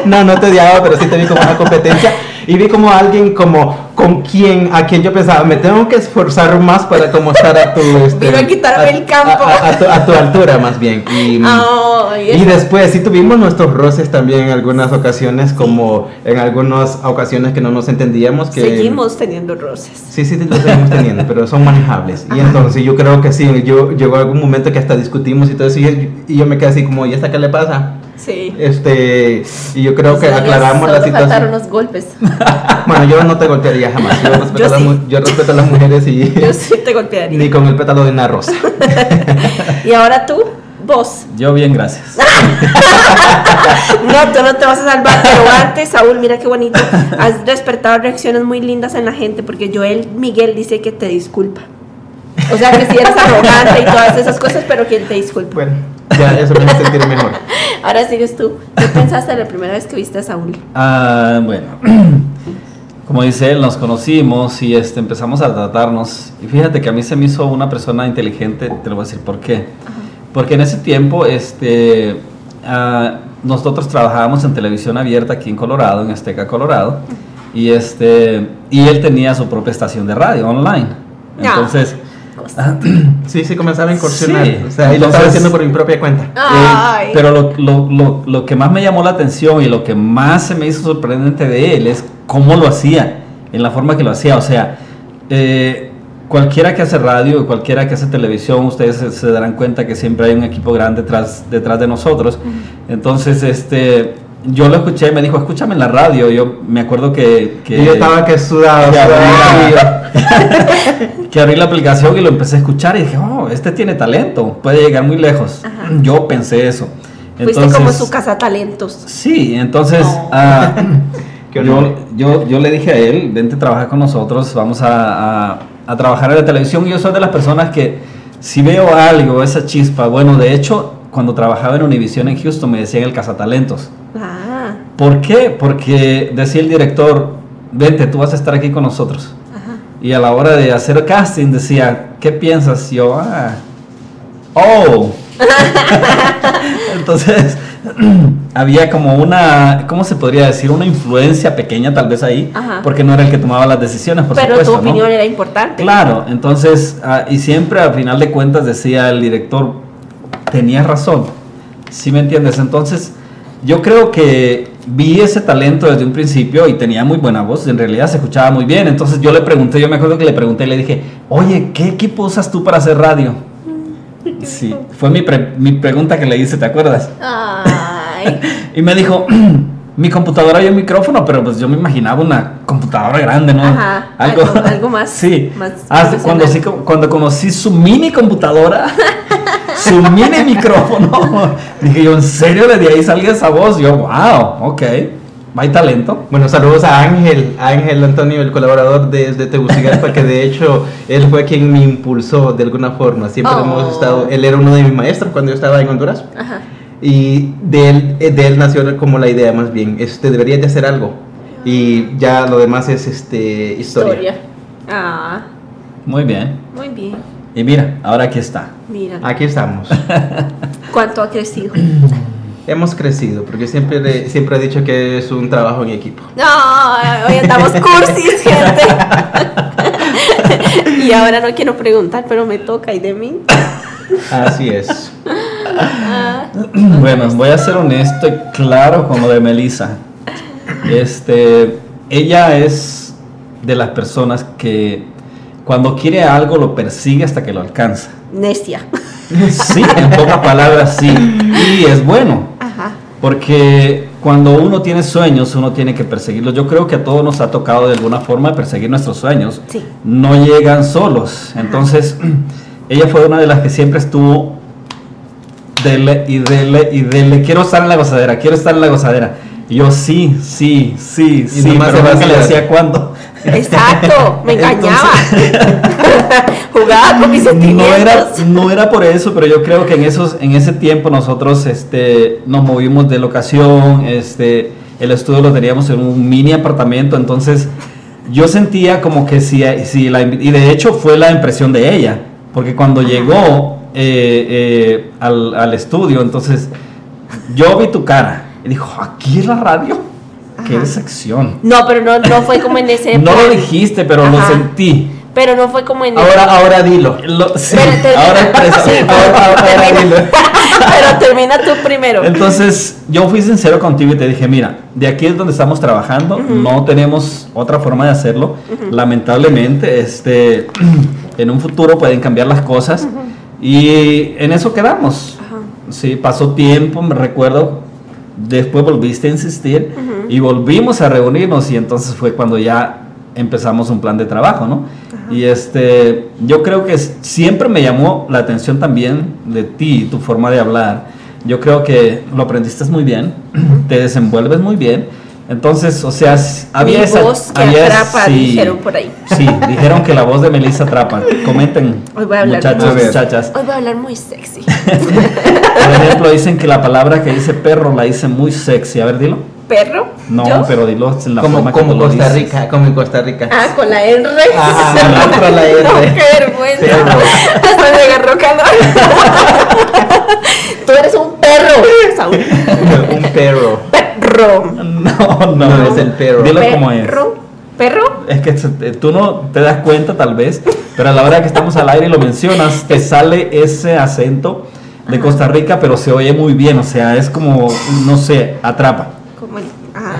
No, no te odiaba, pero sí te vi como una competencia y vi como alguien como con quien a quien yo pensaba me tengo que esforzar más para como estar a tu este, Vino a quitarme el campo. a, a- a tu, a tu altura más bien y, Ay, y después sí tuvimos nuestros roces también en algunas ocasiones como en algunas ocasiones que no nos entendíamos que seguimos teniendo roces. Sí, sí, los seguimos teniendo, pero son manejables. Y entonces yo creo que sí, yo llegó algún momento que hasta discutimos y todo eso, y, y yo me quedé así como, ¿y esta qué le pasa? Sí. Este, y yo creo que Solo- aclaramos la solo faltaron situación. los golpes. Bueno, yo no te golpearía jamás. Yo respeto, Yo a, las, sí. mu- yo respeto a las mujeres y Yo sí te golpearía. ni con el pétalo de una rosa. Y ahora tú, vos. Yo bien, gracias. No, tú no te vas a salvar, pero antes, Saúl, mira qué bonito. Has despertado reacciones muy lindas en la gente porque Joel Miguel dice que te disculpa. O sea, que si eres arrogante y todas esas cosas, pero que él te disculpa. Bueno, ya eso me hace sentir mejor. Ahora sigues tú. ¿Qué pensaste la primera vez que viste a Saúl? Ah, bueno, como dice él, nos conocimos y este, empezamos a tratarnos. Y fíjate que a mí se me hizo una persona inteligente, te lo voy a decir por qué. Porque en ese tiempo este, ah, nosotros trabajábamos en televisión abierta aquí en Colorado, en Azteca, Colorado. Y, este, y él tenía su propia estación de radio online. Ah. Entonces, Sí, sí, comenzaba a incursionar. Sí. O sea, y lo estaba haciendo por mi propia cuenta. Ay. Eh, pero lo, lo- lo- lo que más me llamó la atención y lo que más se me hizo sorprendente de él es cómo lo hacía, en la forma que lo hacía. O sea, eh, cualquiera que hace radio, cualquiera que hace televisión, ustedes se, se darán cuenta que siempre hay un equipo grande detrás, detrás de nosotros. Entonces, este, yo lo escuché y me dijo, escúchame en la radio. Yo me acuerdo que... que Y yo estaba que sudado, que sudado. que abrí la aplicación y lo empecé a escuchar y dije, oh, este tiene talento, puede llegar muy lejos. Ajá. Yo pensé eso. Fuiste como su casa talentos. Sí, entonces Oh. Qué yo, yo, yo le dije a él, vente a trabajar con nosotros, vamos a, a- a trabajar en la televisión. Y yo soy de las personas que si veo algo, esa chispa, bueno, de hecho, cuando trabajaba en Univision en Houston me decían el cazatalentos. ¿Por qué? Porque decía el director, vente, tú vas a estar aquí con nosotros. ajá. Y a la hora de hacer casting decía, ¿qué piensas? Yo, ah, oh. Entonces, había como una, ¿cómo se podría decir? Una influencia pequeña tal vez ahí, Ajá. porque no era el que tomaba las decisiones, por Pero supuesto. tu ¿no? opinión era importante. Claro, entonces, ah, y siempre al final de cuentas decía el director, tenías razón, ¿sí me entiendes? Entonces, yo creo que vi ese talento desde un principio y tenía muy buena voz, en realidad se escuchaba muy bien, entonces yo le pregunté, yo me acuerdo que le pregunté y le dije, oye, ¿qué equipo usas tú para hacer radio? Sí, fue mi, pre- mi pregunta que le hice, ¿te acuerdas? Ay. Y me dijo, mi computadora y un micrófono, pero pues yo me imaginaba una computadora grande, ¿no? Ajá, algo- algo más- Sí. más Ah, cuando, sí, cuando conocí su mini computadora, su mini micrófono, dije yo, ¿en serio de ahí salga esa voz? Yo, wow, ok, hay talento. Bueno, saludos a Ángel, a Ángel Antonio, el colaborador desde Tegucigalpa, que de hecho él fue quien me impulsó de alguna forma. Siempre Oh. hemos estado, él era uno de mis maestros cuando yo estaba en Honduras. Ajá. Y de él, eh, de él nació como la idea más bien, este, deberías de hacer algo. Y ya lo demás es este, historia. Historia. Ah, Muy bien. muy bien. Y mira, ahora aquí está. Mira, Aquí estamos. cuánto ha crecido. Hemos crecido, porque siempre, le- siempre he dicho que es un trabajo en equipo. No, hoy andamos cursis, gente. y ahora no quiero preguntar, pero me toca y de mí. Así es. Ah, Bueno, voy a ser honesto y claro con lo de Melissa. Este, ella es de las personas que cuando quiere algo lo persigue hasta que lo alcanza. necia. Sí, en pocas palabras, sí. Y es bueno, Ajá. porque cuando uno tiene sueños, uno tiene que perseguirlos. Yo creo que a todos nos ha tocado de alguna forma perseguir nuestros sueños. Sí. No llegan solos. Entonces, ella fue una de las que siempre estuvo dele y dele y dele. Quiero estar en la gozadera, quiero estar en la gozadera. Y yo, sí, sí, sí, Y sí, pero nunca le decía cuándo. Exacto, me engañaba. Jugaba con mis No sentimientos. era, no era por eso, pero yo creo que en esos, en ese tiempo nosotros este, nos movimos de locación, este, el estudio lo teníamos en un mini apartamento, entonces yo sentía como que si, si la, y de hecho fue la impresión de ella, porque cuando llegó eh, eh, al, al estudio, entonces yo vi tu cara y dijo, aquí es la radio, qué Ajá. decepción. No, pero no, no fue como en ese No lo dijiste, pero lo sentí. Pero no fue como en Ahora, ahora dilo. Lo- sí, Pero termina. ahora expresa- Sí, ahora- ahora termina. dilo. Pero termina tú primero. Entonces, yo fui sincero contigo y te dije, mira, de aquí es donde estamos trabajando, no tenemos otra forma de hacerlo. Lamentablemente, este, en un futuro pueden cambiar las cosas y en eso quedamos. Ajá. Sí, pasó tiempo, me recuerdo, después volviste a insistir y volvimos a reunirnos y entonces fue cuando ya empezamos un plan de trabajo, ¿no? Y este, yo creo que siempre me llamó la atención también de ti, tu forma de hablar. Yo creo que lo aprendiste muy bien, te desenvuelves muy bien. Entonces, o sea, había Mi esa voz que había- atrapa, dijeron por ahí. Sí, dijeron que la voz de Melissa atrapa. Comenten, Hoy voy a hablar muchachos, muchachas. Hoy voy a hablar muy sexy. Por ejemplo, dicen que la palabra que dice perro la dice muy sexy. A ver, dilo. ¿Perro? No, ¿Yo? pero dilo en la Como, forma como Costa dices. Rica, como en Costa Rica. Ah, con la R. Ajá, la otra la R. No, qué vergüenza. Perro. Hasta me agarró calor. Tú eres un perro. Saúl. Un perro. Perro. No, no, No, es el perro. Dilo como es. Perro. ¿Perro? Es que tú no te das cuenta tal vez, pero a la hora que estamos al aire y lo mencionas, te sale ese acento de Costa Rica, pero se oye muy bien, o sea, es como, no sé, atrapa. Como el. Ah.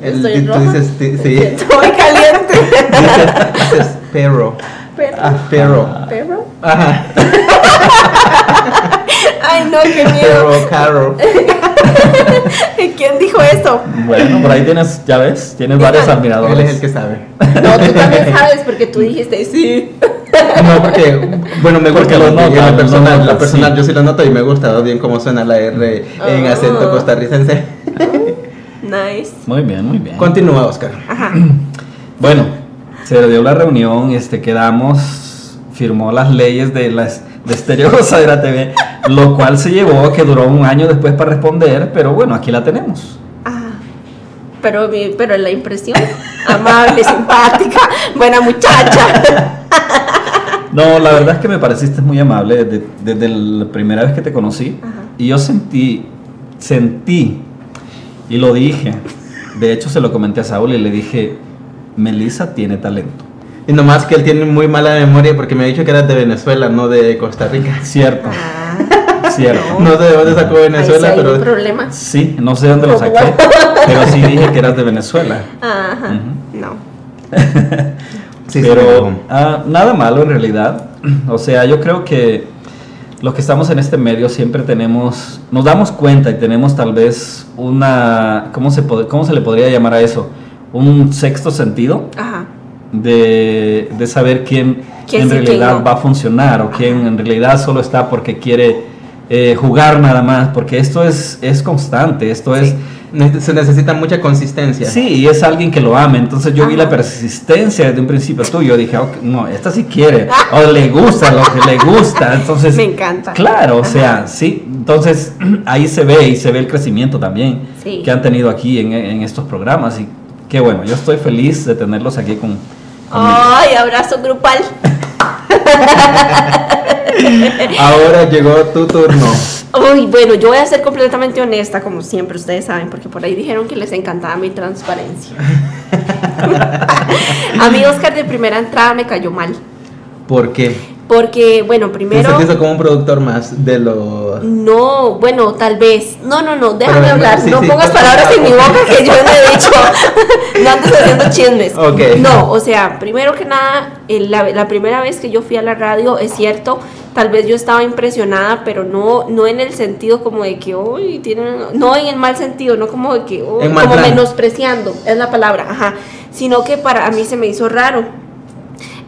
El- estoy tú roja. dices, sí. Estoy caliente. Dices, dices perro. Perro. Ah, perro. ¿Perro? Ajá. Ay, no, qué miedo. Perro, carro. ¿Quién dijo eso? Bueno, por ahí tienes, ya ves, tienes varios admiradores. Él es el que sabe. No, tú también sabes porque tú dijiste sí. No, porque, bueno, me gusta lo lo que- nota, la lo personal, nota, la personal sí. yo sí lo noto y me gusta bien cómo suena la R en Ah. acento costarricense. Nice. Muy bien, muy bien. Continúa, Oscar. Ajá. Bueno, se dio la reunión, este, quedamos, firmó las leyes de las de Estéreo Gozadera TV, lo cual se llevó que duró un año después para responder, pero bueno, aquí la tenemos. Ah, pero, mi- pero la impresión, amable, simpática, buena muchacha. No, la verdad es que me pareciste muy amable desde, desde la primera vez que te conocí Ajá. y yo sentí, sentí y lo dije, de hecho se lo comenté a Saúl y le dije, Melissa tiene talento. Y nomás que él tiene muy mala memoria porque me ha dicho que eras de Venezuela, no de Costa Rica. Cierto, Ah, cierto. No sé de dónde sacó ahí sí Venezuela, hay un problema. Sí, no sé dónde lo saqué, pero sí dije que eras de Venezuela. Ajá, no. sí, sí, pero me ah, nada malo en realidad. O sea, yo creo que los que estamos en este medio siempre tenemos, nos damos cuenta y tenemos tal vez una, ¿cómo se, pod- cómo se le podría llamar a eso? Un sexto sentido Ajá. De, de saber quién, ¿Quién en sí, quién realidad no? va a funcionar o quién en realidad solo está porque quiere eh, jugar nada más, porque esto es, es constante, esto es... Sí. Ne- Se necesita mucha consistencia. Sí, y es alguien que lo ame. Entonces yo vi Ajá. la persistencia desde un principio tuyo. Dije, "Ok, no, esta sí quiere. O le gusta lo que le gusta. Entonces, Me encanta. Claro, o Ajá. sea, sí. Entonces ahí se ve y se ve el crecimiento también Sí. que han tenido aquí en, en estos programas. Y qué bueno, yo estoy feliz de tenerlos aquí con. Ay, abrazo grupal. Ahora llegó tu turno. Uy, bueno, yo voy a ser completamente honesta, como siempre, ustedes saben, porque por ahí dijeron que les encantaba mi transparencia. a mí Oscar de primera entrada me cayó mal, ¿Por qué? Porque, bueno, primero... sentiste como un productor más de los... No, bueno, tal vez. No, no, no, déjame Pero, hablar. sí, no sí, pongas palabras en mi boca que yo no he dicho. no andes haciendo chismes. Ok. No, o sea, primero que nada, el- la, la primera vez que yo fui a la radio, es cierto, tal vez yo estaba impresionada, pero no, no en el sentido como de que, uy, tienen. No en el mal sentido, no como de que, uy, como plan. menospreciando, es la palabra, ajá. Sino que para a mí se me hizo raro.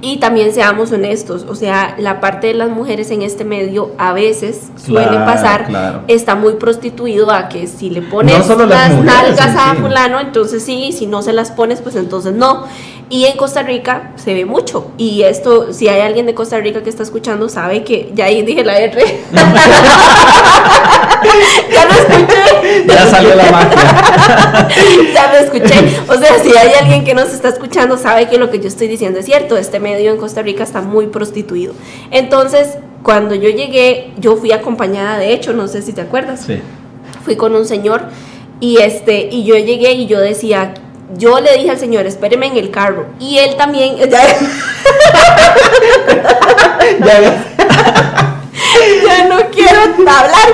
Y también seamos honestos, o sea, la parte de las mujeres en este medio a veces suele Claro, pasar, claro. está muy prostituido a que si le pones No las las mujeres nalgas a fulano, entonces sí, si no se las pones, pues entonces no. Y en Costa Rica se ve mucho. Y esto, si hay alguien de Costa Rica que está escuchando, sabe que ya ahí dije la R. ya lo escuché. Ya salió la magia. ya lo escuché. O sea, si hay alguien que nos está escuchando, sabe que lo que yo estoy diciendo es cierto. Este medio en Costa Rica está muy prostituido. Entonces, cuando yo llegué, yo fui acompañada, de hecho, no sé si te acuerdas. Sí. Fui con un señor y este y yo llegué y yo decía, yo le dije al señor, espéreme en el carro. Y él también, ya, Ya. ya no quiero hablar.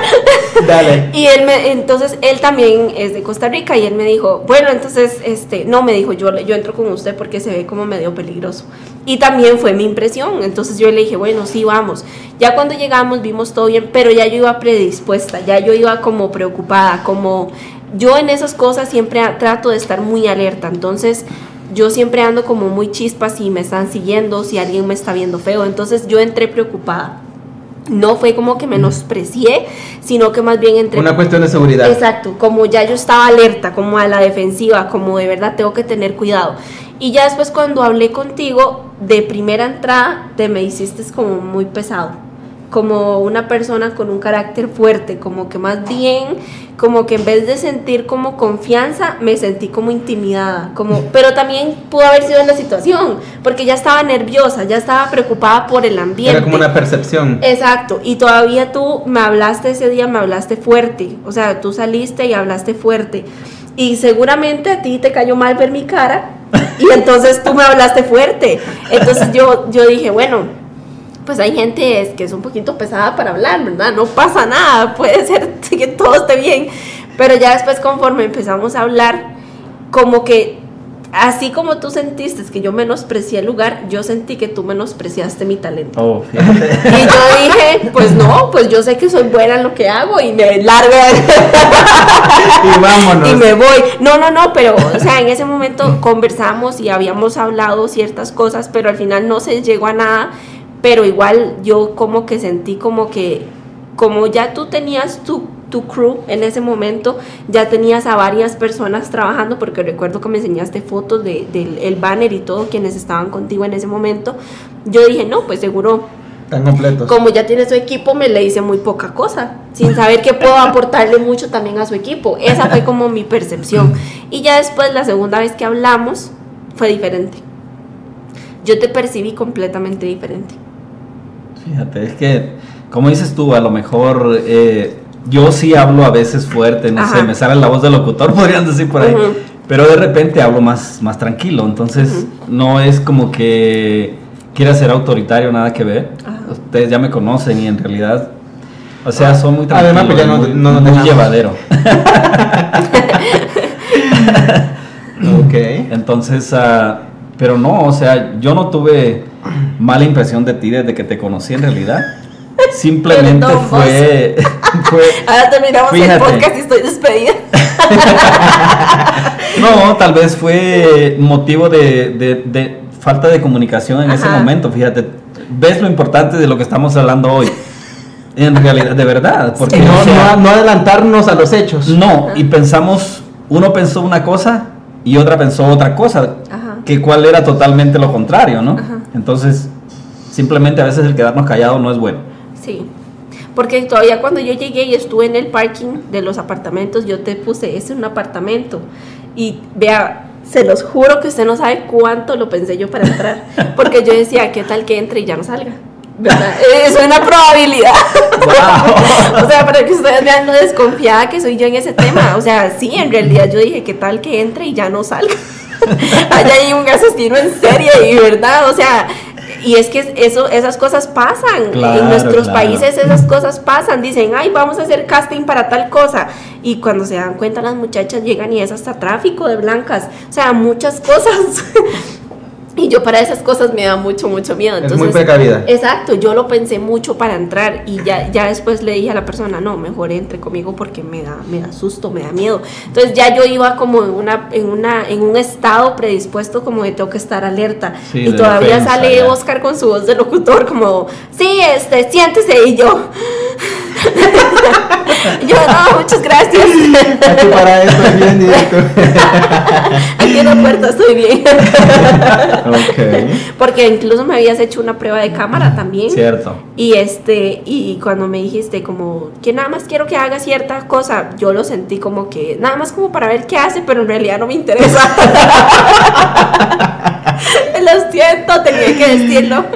Dale. Y él me, entonces él también es de Costa Rica y él me dijo, bueno, entonces, este, no, me dijo, yo, yo entro con usted porque se ve como medio peligroso. Y también fue mi impresión, entonces yo le dije, bueno, sí, vamos. Ya cuando llegamos vimos todo bien, pero ya yo iba predispuesta, ya yo iba como preocupada, como yo en esas cosas siempre trato de estar muy alerta, entonces yo siempre ando como muy chispa si me están siguiendo, si alguien me está viendo feo, entonces yo entré preocupada. No fue como que menosprecié, sino que más bien entré Una cuestión de seguridad. Exacto, como ya yo estaba alerta, como a la defensiva, como de verdad tengo que tener cuidado. Y ya después cuando hablé contigo, de primera entrada, te me hiciste como muy pesado, como una persona con un carácter fuerte, como que más bien, como que en vez de sentir como confianza, me sentí como intimidada, como, pero también pudo haber sido en la situación, porque ya estaba nerviosa, ya estaba preocupada por el ambiente. Era como una percepción. Exacto, y todavía tú me hablaste ese día, me hablaste fuerte, o sea, tú saliste y hablaste fuerte, y seguramente a ti te cayó mal ver mi cara, y entonces tú me hablaste fuerte, entonces yo, yo dije, bueno, pues hay gente es que es un poquito pesada para hablar, ¿verdad? No pasa nada, puede ser que todo esté bien, pero ya después conforme empezamos a hablar, como que así como tú sentiste que yo menosprecié el lugar, yo sentí que tú menospreciaste mi talento. Oh. Y yo dije, pues no, pues yo sé que soy buena en lo que hago y me larga Y vámonos. y me voy. No, no, no, pero o sea, en ese momento conversamos y habíamos hablado ciertas cosas, pero al final no se llegó a nada, pero igual yo como que sentí como que como ya tú tenías tu tu crew en ese momento, ya tenías a varias personas trabajando, porque recuerdo que me enseñaste fotos de- del el banner y todo, quienes estaban contigo en ese momento. Yo dije, no, pues seguro Tan completos. como ya tiene su equipo, me le hice muy poca cosa, sin saber que puedo aportarle mucho también a su equipo. Esa fue como mi percepción. Y ya después, la segunda vez que hablamos, fue diferente. Yo te percibí completamente diferente. Fíjate, es que, como dices tú, a lo mejor eh, yo sí hablo a veces fuerte, no sé, me sale la voz de locutor, podrían decir por ahí, pero de repente hablo más, más tranquilo, entonces no es como que quiera ser autoritario, nada que ver. Ajá. Ustedes ya me conocen y en realidad, o sea, son muy tranquilos, Además, pues ya no- muy, no muy llevadero. Ok. Entonces, ah, pero no, o sea, yo no tuve mala impresión de ti desde que te conocí en realidad. Simplemente Perdón, fue, fue Ahora terminamos Fíjate. el podcast y estoy despedida. No, tal vez fue motivo de, de- de falta de comunicación en ese Ajá. momento, fíjate. ¿Ves lo importante de lo que estamos hablando hoy? En realidad, de verdad. Porque, Y no, o sea, no, no adelantarnos a los hechos. no, y pensamos, uno pensó una cosa y otra pensó otra cosa, Ajá. que cuál era totalmente lo contrario, ¿no? Entonces, simplemente a veces el quedarnos callados no es bueno. Sí. Porque todavía cuando yo llegué y estuve en el parking de los apartamentos, yo te puse, es un apartamento. Y vea, se los juro que usted no sabe cuánto lo pensé yo para entrar. Porque yo decía, ¿qué tal que entre y ya no salga? ¿Verdad? Es una probabilidad. Wow. o sea, para que ustedes vean lo desconfiada que soy yo en ese tema. O sea, sí, en realidad yo dije, ¿qué tal que entre y ya no salga? Allá hay un asesino en serie y verdad, o sea, y es que eso, esas cosas pasan. Claro, en nuestros claro. países esas cosas pasan. Dicen, ay, vamos a hacer casting para tal cosa. Y cuando se dan cuenta las muchachas llegan y es hasta tráfico de blancas. O sea, muchas cosas. Y yo para esas cosas me da mucho, mucho miedo. Es muy precavida. Exacto, yo lo pensé mucho para entrar y ya, ya después le dije a la persona, no, mejor entre conmigo porque me da, me da susto, me da miedo. Entonces ya yo iba como en, una, en, una, en un estado predispuesto como de tengo que estar alerta. Sí, y todavía defensa, sale ya. Oscar con su voz de locutor como, sí, este, siéntese y yo. yo, no, muchas gracias. Aquí para esto es bien directo. Aquí en la puerta estoy bien. Porque incluso me habías hecho una prueba de cámara también. Cierto. Y este, y cuando me dijiste como que nada más quiero que haga cierta cosa, yo lo sentí como que nada más como para ver qué hace, pero en realidad no me interesa. lo siento, tenía que decirlo.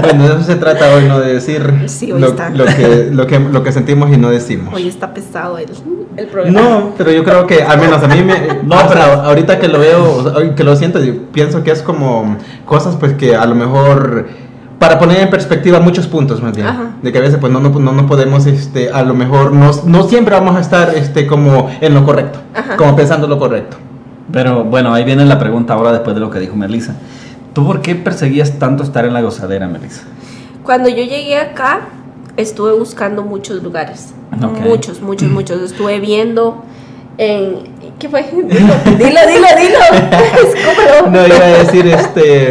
Bueno, de eso se trata hoy, ¿no? De decir Sí, hoy lo, está. lo que, lo, que, lo que sentimos y no decimos. Hoy está pesado el, el programa. No, pero yo creo que al menos a mí me... No, pero ahorita que lo veo, que lo siento, pienso que es como cosas pues que a lo mejor... Para poner en perspectiva muchos puntos más bien. Ajá. De que a veces pues no, no, no, no podemos, este, a lo mejor, no, no siempre vamos a estar este, como en lo correcto. Ajá. Como pensando lo correcto. Pero bueno, ahí viene la pregunta ahora después de lo que dijo Melissa. ¿Tú por qué perseguías tanto estar en la gozadera, Melissa? Cuando yo llegué acá, estuve buscando muchos lugares. Muchos, muchos, muchos. Estuve viendo en... ¿Qué fue? Dilo, dilo, dilo. dilo. No, iba a decir, este...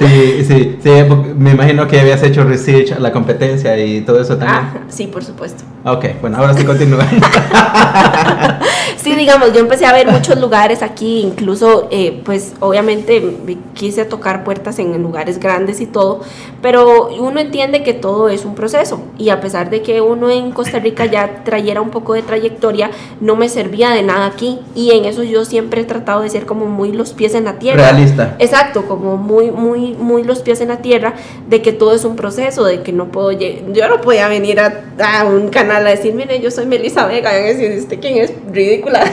Sí, sí, sí, me imagino que habías hecho research a la competencia y todo eso también. Ah, sí, por supuesto. Ok, bueno, ahora sí continúa. Sí, digamos, yo empecé a ver muchos lugares aquí, incluso, eh, pues obviamente me quise tocar puertas en lugares grandes y todo, pero uno entiende que todo es un proceso y a pesar de que uno en Costa Rica ya trayera un poco de trayectoria, no me servía de nada aquí y en eso yo siempre he tratado de ser como muy los pies en la tierra. Realista. Exacto, como muy, muy, muy los pies en la tierra, de que todo es un proceso, de que no puedo, yo no podía venir a, un canal a decir, mire, yo soy Melissa Vega, y decir, ¿usted quién es? Ridícula.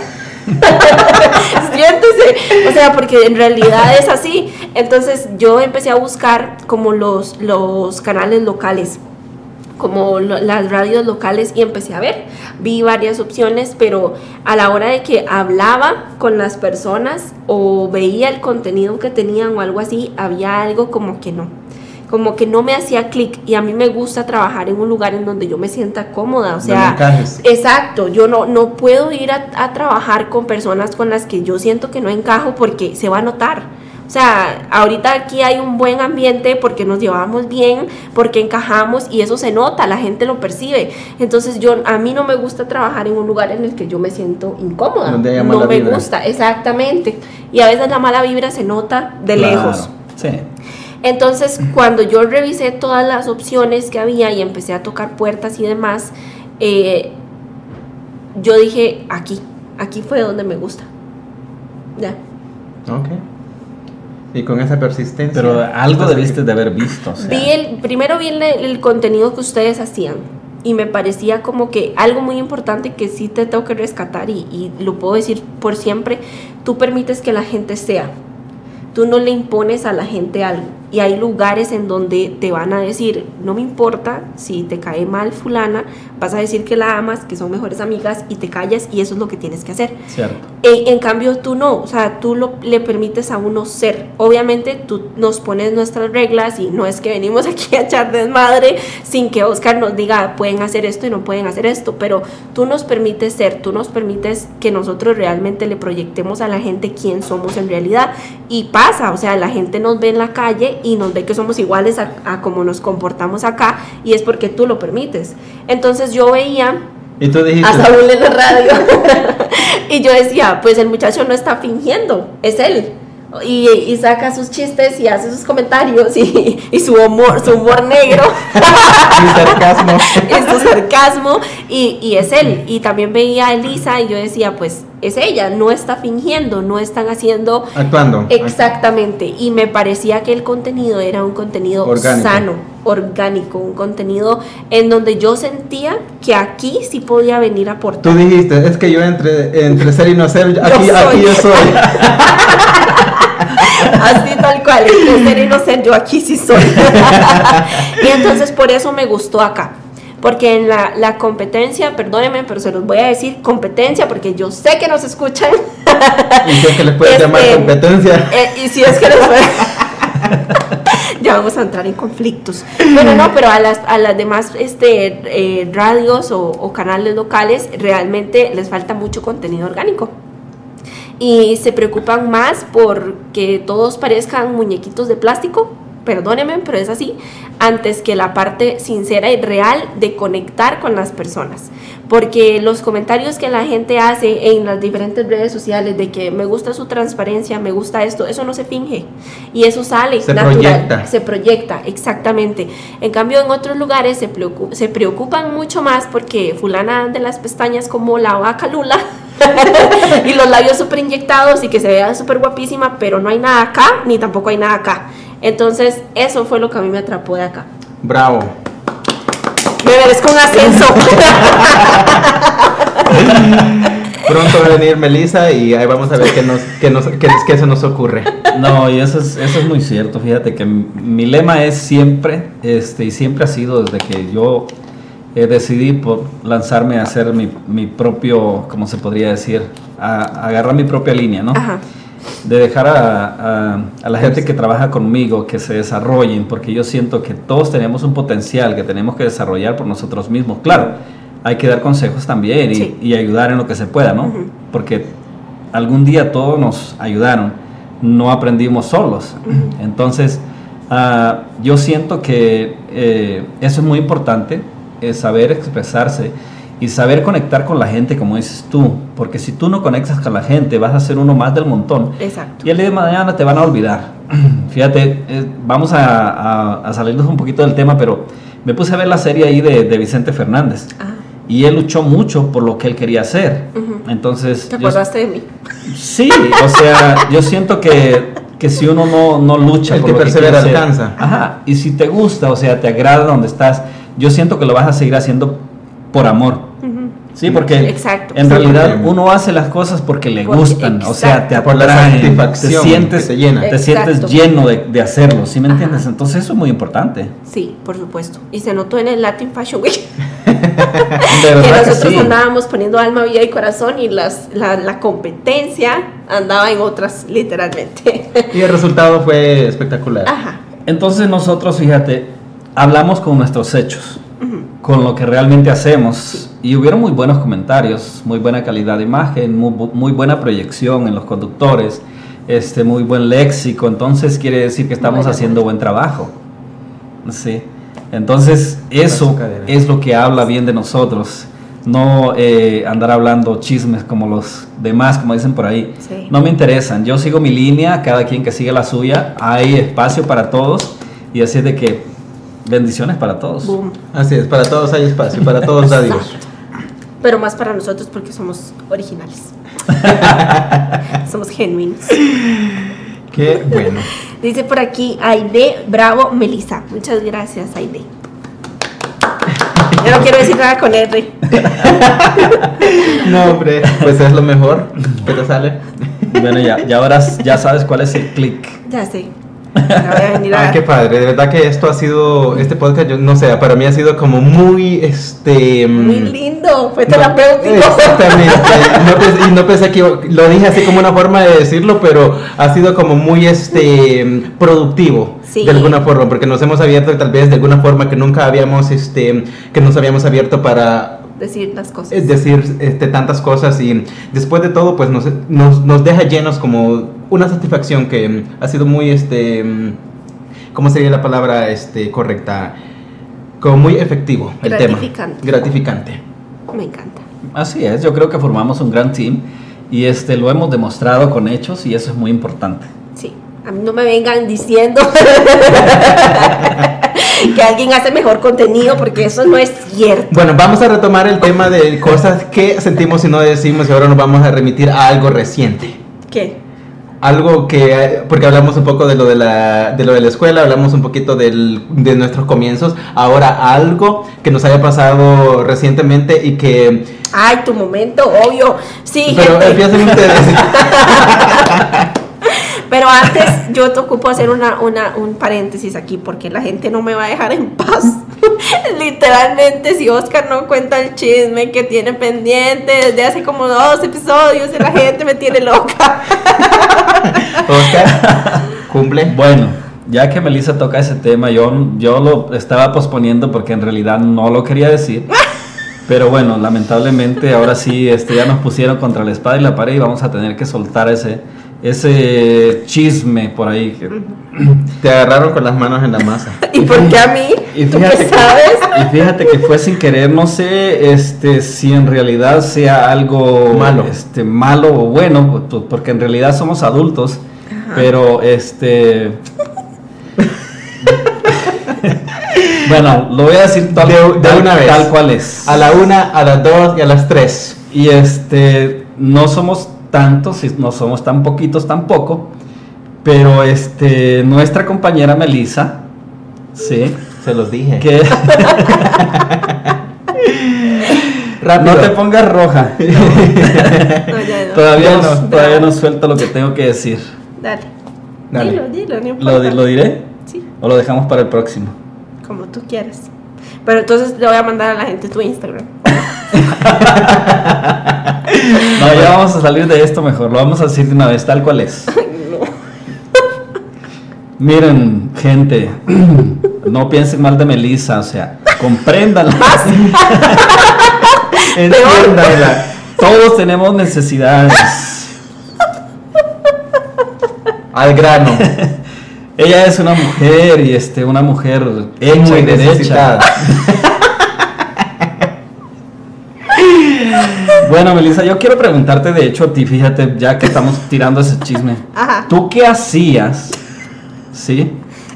Siéntese. O sea, porque en realidad es así. Entonces yo empecé a buscar como los, los canales locales como lo- las radios locales y empecé a ver. Vi varias opciones, pero a la hora de que hablaba con las personas o veía el contenido que tenían o algo así, había algo como que no. Como que no me hacía clic y a mí me gusta trabajar en un lugar en donde yo me sienta cómoda, o sea, exacto, yo no, no puedo ir a, a trabajar con personas con las que yo siento que no encajo porque se va a notar. O sea, ahorita aquí hay un buen ambiente porque nos llevamos bien, porque encajamos y eso se nota, la gente lo percibe. Entonces yo a mí no me gusta trabajar en un lugar en el que yo me siento incómoda. No me vibra. gusta, exactamente. Y a veces la mala vibra se nota de Claro, lejos. Sí. Entonces, cuando yo revisé todas las opciones que había y empecé a tocar puertas y demás, eh, yo dije, aquí, aquí fue donde me gusta. Ya. Ok. Y con esa persistencia. Pero algo debiste que- de haber visto. o sea. Vi el, primero vi el, el contenido que ustedes hacían y me parecía como que algo muy importante que sí te tengo que rescatar y, y lo puedo decir por siempre, tú permites que la gente sea. Tú no le impones a la gente algo. Y hay lugares en donde te van a decir, no me importa si te cae mal fulana, vas a decir que la amas, que son mejores amigas y te callas y eso es lo que tienes que hacer. Cierto. En, en cambio, tú no, o sea, tú lo, le permites a uno ser. Obviamente, tú nos pones nuestras reglas y no es que venimos aquí a echar desmadre sin que Oscar nos diga pueden hacer esto y no pueden hacer esto, pero tú nos permites ser, tú nos permites que nosotros realmente le proyectemos a la gente quién somos en realidad. Y pasa, o sea, la gente nos ve en la calle y nos ve que somos iguales a, a como nos comportamos acá y es porque tú lo permites. Entonces yo veía dijiste. a Saúl en la radio. y yo decía, pues el muchacho no está fingiendo, es él. Y, y saca sus chistes y hace sus comentarios y, y su humor, su humor negro Mi sarcasmo. y su sarcasmo y, y es él. Y también veía a Elisa y yo decía, pues es ella, no está fingiendo, no están haciendo Actuando. Exactamente, y me parecía que el contenido era un contenido Orgánico. sano, orgánico, un contenido en donde yo sentía que aquí sí podía venir a aportar. Tú dijiste, es que yo entre, entre ser y no ser, aquí, soy. aquí yo soy. Así tal cual, entre ser ser, yo aquí sí soy. y entonces por eso me gustó acá. Porque en la, la competencia, perdónenme, pero se los voy a decir competencia porque yo sé que nos escuchan. Y si es que les puedes llamar Este, competencia. Eh, y si es que les ya vamos a entrar en conflictos. Bueno, no, pero a las, a las demás este, eh, radios o, o canales locales realmente les falta mucho contenido orgánico. Y se preocupan más por que todos parezcan muñequitos de plástico perdónenme, pero es así, antes que la parte sincera y real de conectar con las personas. Porque los comentarios que la gente hace en las diferentes redes sociales de que me gusta su transparencia, me gusta esto, eso no se finge. Y eso sale Se natural. proyecta. Se proyecta, exactamente. En cambio, en otros lugares se, preocu- se preocupan mucho más porque fulana de las pestañas como la vaca lula. y los labios súper inyectados y que se vea súper guapísima, pero no hay nada acá, ni tampoco hay nada acá. Entonces, eso fue lo que a mí me atrapó de acá. Bravo. Me merezco un ascenso. Pronto va a venir Melissa y ahí vamos a ver qué, nos, qué, nos, qué, qué se nos ocurre. No, y eso es, eso es muy cierto. Fíjate que mi, mi lema es siempre, este, y siempre ha sido desde que yo eh, decidí por lanzarme a hacer mi, mi propio, ¿cómo se podría decir? A, a agarrar mi propia línea, ¿no? Ajá. de dejar a, a- a la gente que trabaja conmigo que se desarrollen, porque yo siento que todos tenemos un potencial que tenemos que desarrollar por nosotros mismos. Claro, hay que dar consejos también y, Sí. y ayudar en lo que se pueda, ¿no? Porque algún día todos nos ayudaron, no aprendimos solos. Entonces, ah, yo siento que eh, eso es muy importante, es saber expresarse y saber conectar con la gente, como dices tú, porque si tú no conectas con la gente, vas a ser uno más del montón. Exacto. Y el día de mañana te van a olvidar. Fíjate, eh, vamos a, a- a salirnos un poquito del tema, pero me puse a ver la serie ahí de, de Vicente Fernández. Ah, Y él luchó mucho por lo que él quería hacer. Ujú. Entonces, ¿Te yo- acordaste de mí? sí, o sea, yo siento que, que si uno no, no lucha El por que lo persevera quiere hacer- alcanza. Ajá, y si te gusta, o sea, te agrada donde estás, yo siento que lo vas a seguir haciendo por amor. Sí, porque Exacto. en realidad uno hace las cosas porque le Porque- gustan, o sea, te atraen, te sientes, te llena. te sientes lleno de, de hacerlo, ¿sí me Ajá. entiendes? Entonces eso es muy importante. Sí, por supuesto. Y se notó en el Latin Fashion Week. De que verdad que nosotros sí. andábamos poniendo alma, vida y corazón y las, la, la competencia andaba en otras, literalmente. Y el resultado fue espectacular. Ajá. Entonces nosotros, fíjate, hablamos con nuestros hechos, con lo que realmente hacemos. Y hubieron muy buenos comentarios, muy buena calidad de imagen, muy, bu- muy buena proyección en los conductores, este, muy buen léxico. Entonces quiere decir que estamos Buena haciendo buen trabajo. Sí. Entonces eso es lo que habla bien de nosotros. No eh, andar hablando chismes como los demás, como dicen por ahí. Sí. No me interesan. Yo sigo mi línea, cada quien que sigue la suya. Hay espacio para todos. Y así es de que bendiciones para todos. Boom. Así es, para todos hay espacio, para todos da Dios. Exacto. Pero más para nosotros porque somos originales. somos genuinos. Qué bueno. Dice por aquí Aide Bravo Melissa. Muchas gracias, Aide. Yo no quiero decir nada con R. No, hombre, pues es lo mejor que te sale. Bueno, ya, ya ahora ya sabes cuál es el click. Ya sé. A venir a- Ay, qué padre, de verdad que esto ha sido, este podcast, yo no sé, para mí ha sido como muy, este... Muy mm, lindo. Fue no, terapéutico. Exactamente. No pensé- y no pensé que lo dije así como una forma de decirlo, pero ha sido como muy este productivo Sí. de alguna forma, porque nos hemos abierto tal vez de alguna forma que nunca habíamos este que nos habíamos abierto para Decir las cosas. decir este, tantas cosas y después de todo pues nos, nos, nos deja llenos como una satisfacción que mm, ha sido muy este mm, ¿cómo sería la palabra este correcta? Como muy efectivo el Gratificante. tema. Gratificante. Me encanta. Así es, yo creo que formamos un gran team y este lo hemos demostrado con hechos y eso es muy importante. Sí. A mí no me vengan diciendo que alguien hace mejor contenido porque eso no es cierto. Bueno, vamos a retomar el tema de cosas que sentimos y no decimos y ahora nos vamos a remitir a algo reciente. ¿Qué? Algo que, porque hablamos un poco de lo de la, de lo de la escuela, hablamos un poquito del, de nuestros comienzos, ahora algo que nos haya pasado recientemente y que... Ay, tu momento, obvio. Sí, Pero gente. empiecen ustedes. Pero antes yo te ocupo hacer una, una, un paréntesis aquí porque la gente no me va a dejar en paz. Literalmente, si Oscar no cuenta el chisme que tiene pendiente desde hace como dos episodios, y la gente me tiene loca. Oscar, cumple. Bueno, ya que Melissa toca ese tema, yo, yo lo estaba posponiendo porque en realidad no lo quería decir. Pero bueno, lamentablemente ahora sí este, ya nos pusieron contra la espada y la pared y vamos a tener que soltar ese, ese chisme por ahí. Te agarraron con las manos en la masa. ¿Y por qué a mí? Y ¿Tú fíjate, que, sabes? y fíjate que fue sin querer, no sé este, si en realidad sea algo Malo. este, malo o bueno, pues, porque en realidad somos adultos, pero este... bueno, lo voy a decir tal, De- de tal- una vez. tal cual es. A la una, a las dos y a las tres. Y este, no somos tantos y no somos tan poquitos tampoco, pero este, nuestra compañera Melissa, sí, Se los dije. que Rápido. no te pongas roja. No, ya no. todavía no, todavía no suelto lo que tengo que decir. Dale. Dale. Dilo, dilo, no ¿Lo, importa. di- lo diré Sí, o lo dejamos para el próximo? como tú quieras. Pero entonces le voy a mandar a la gente tu Instagram. No, ya vamos a salir de esto mejor, lo vamos a decir de una vez, tal cual es. Miren, gente, no piensen mal de Melissa, o sea, compréndanla. Entiéndanla. Todos tenemos necesidades. Al grano. Ella es una mujer y este, una mujer hecha Muy y derecha. Bueno, Melissa, yo quiero preguntarte, de hecho, a ti, fíjate, ya que estamos tirando ese chisme. Ajá. ¿Tú qué hacías? ¿Sí?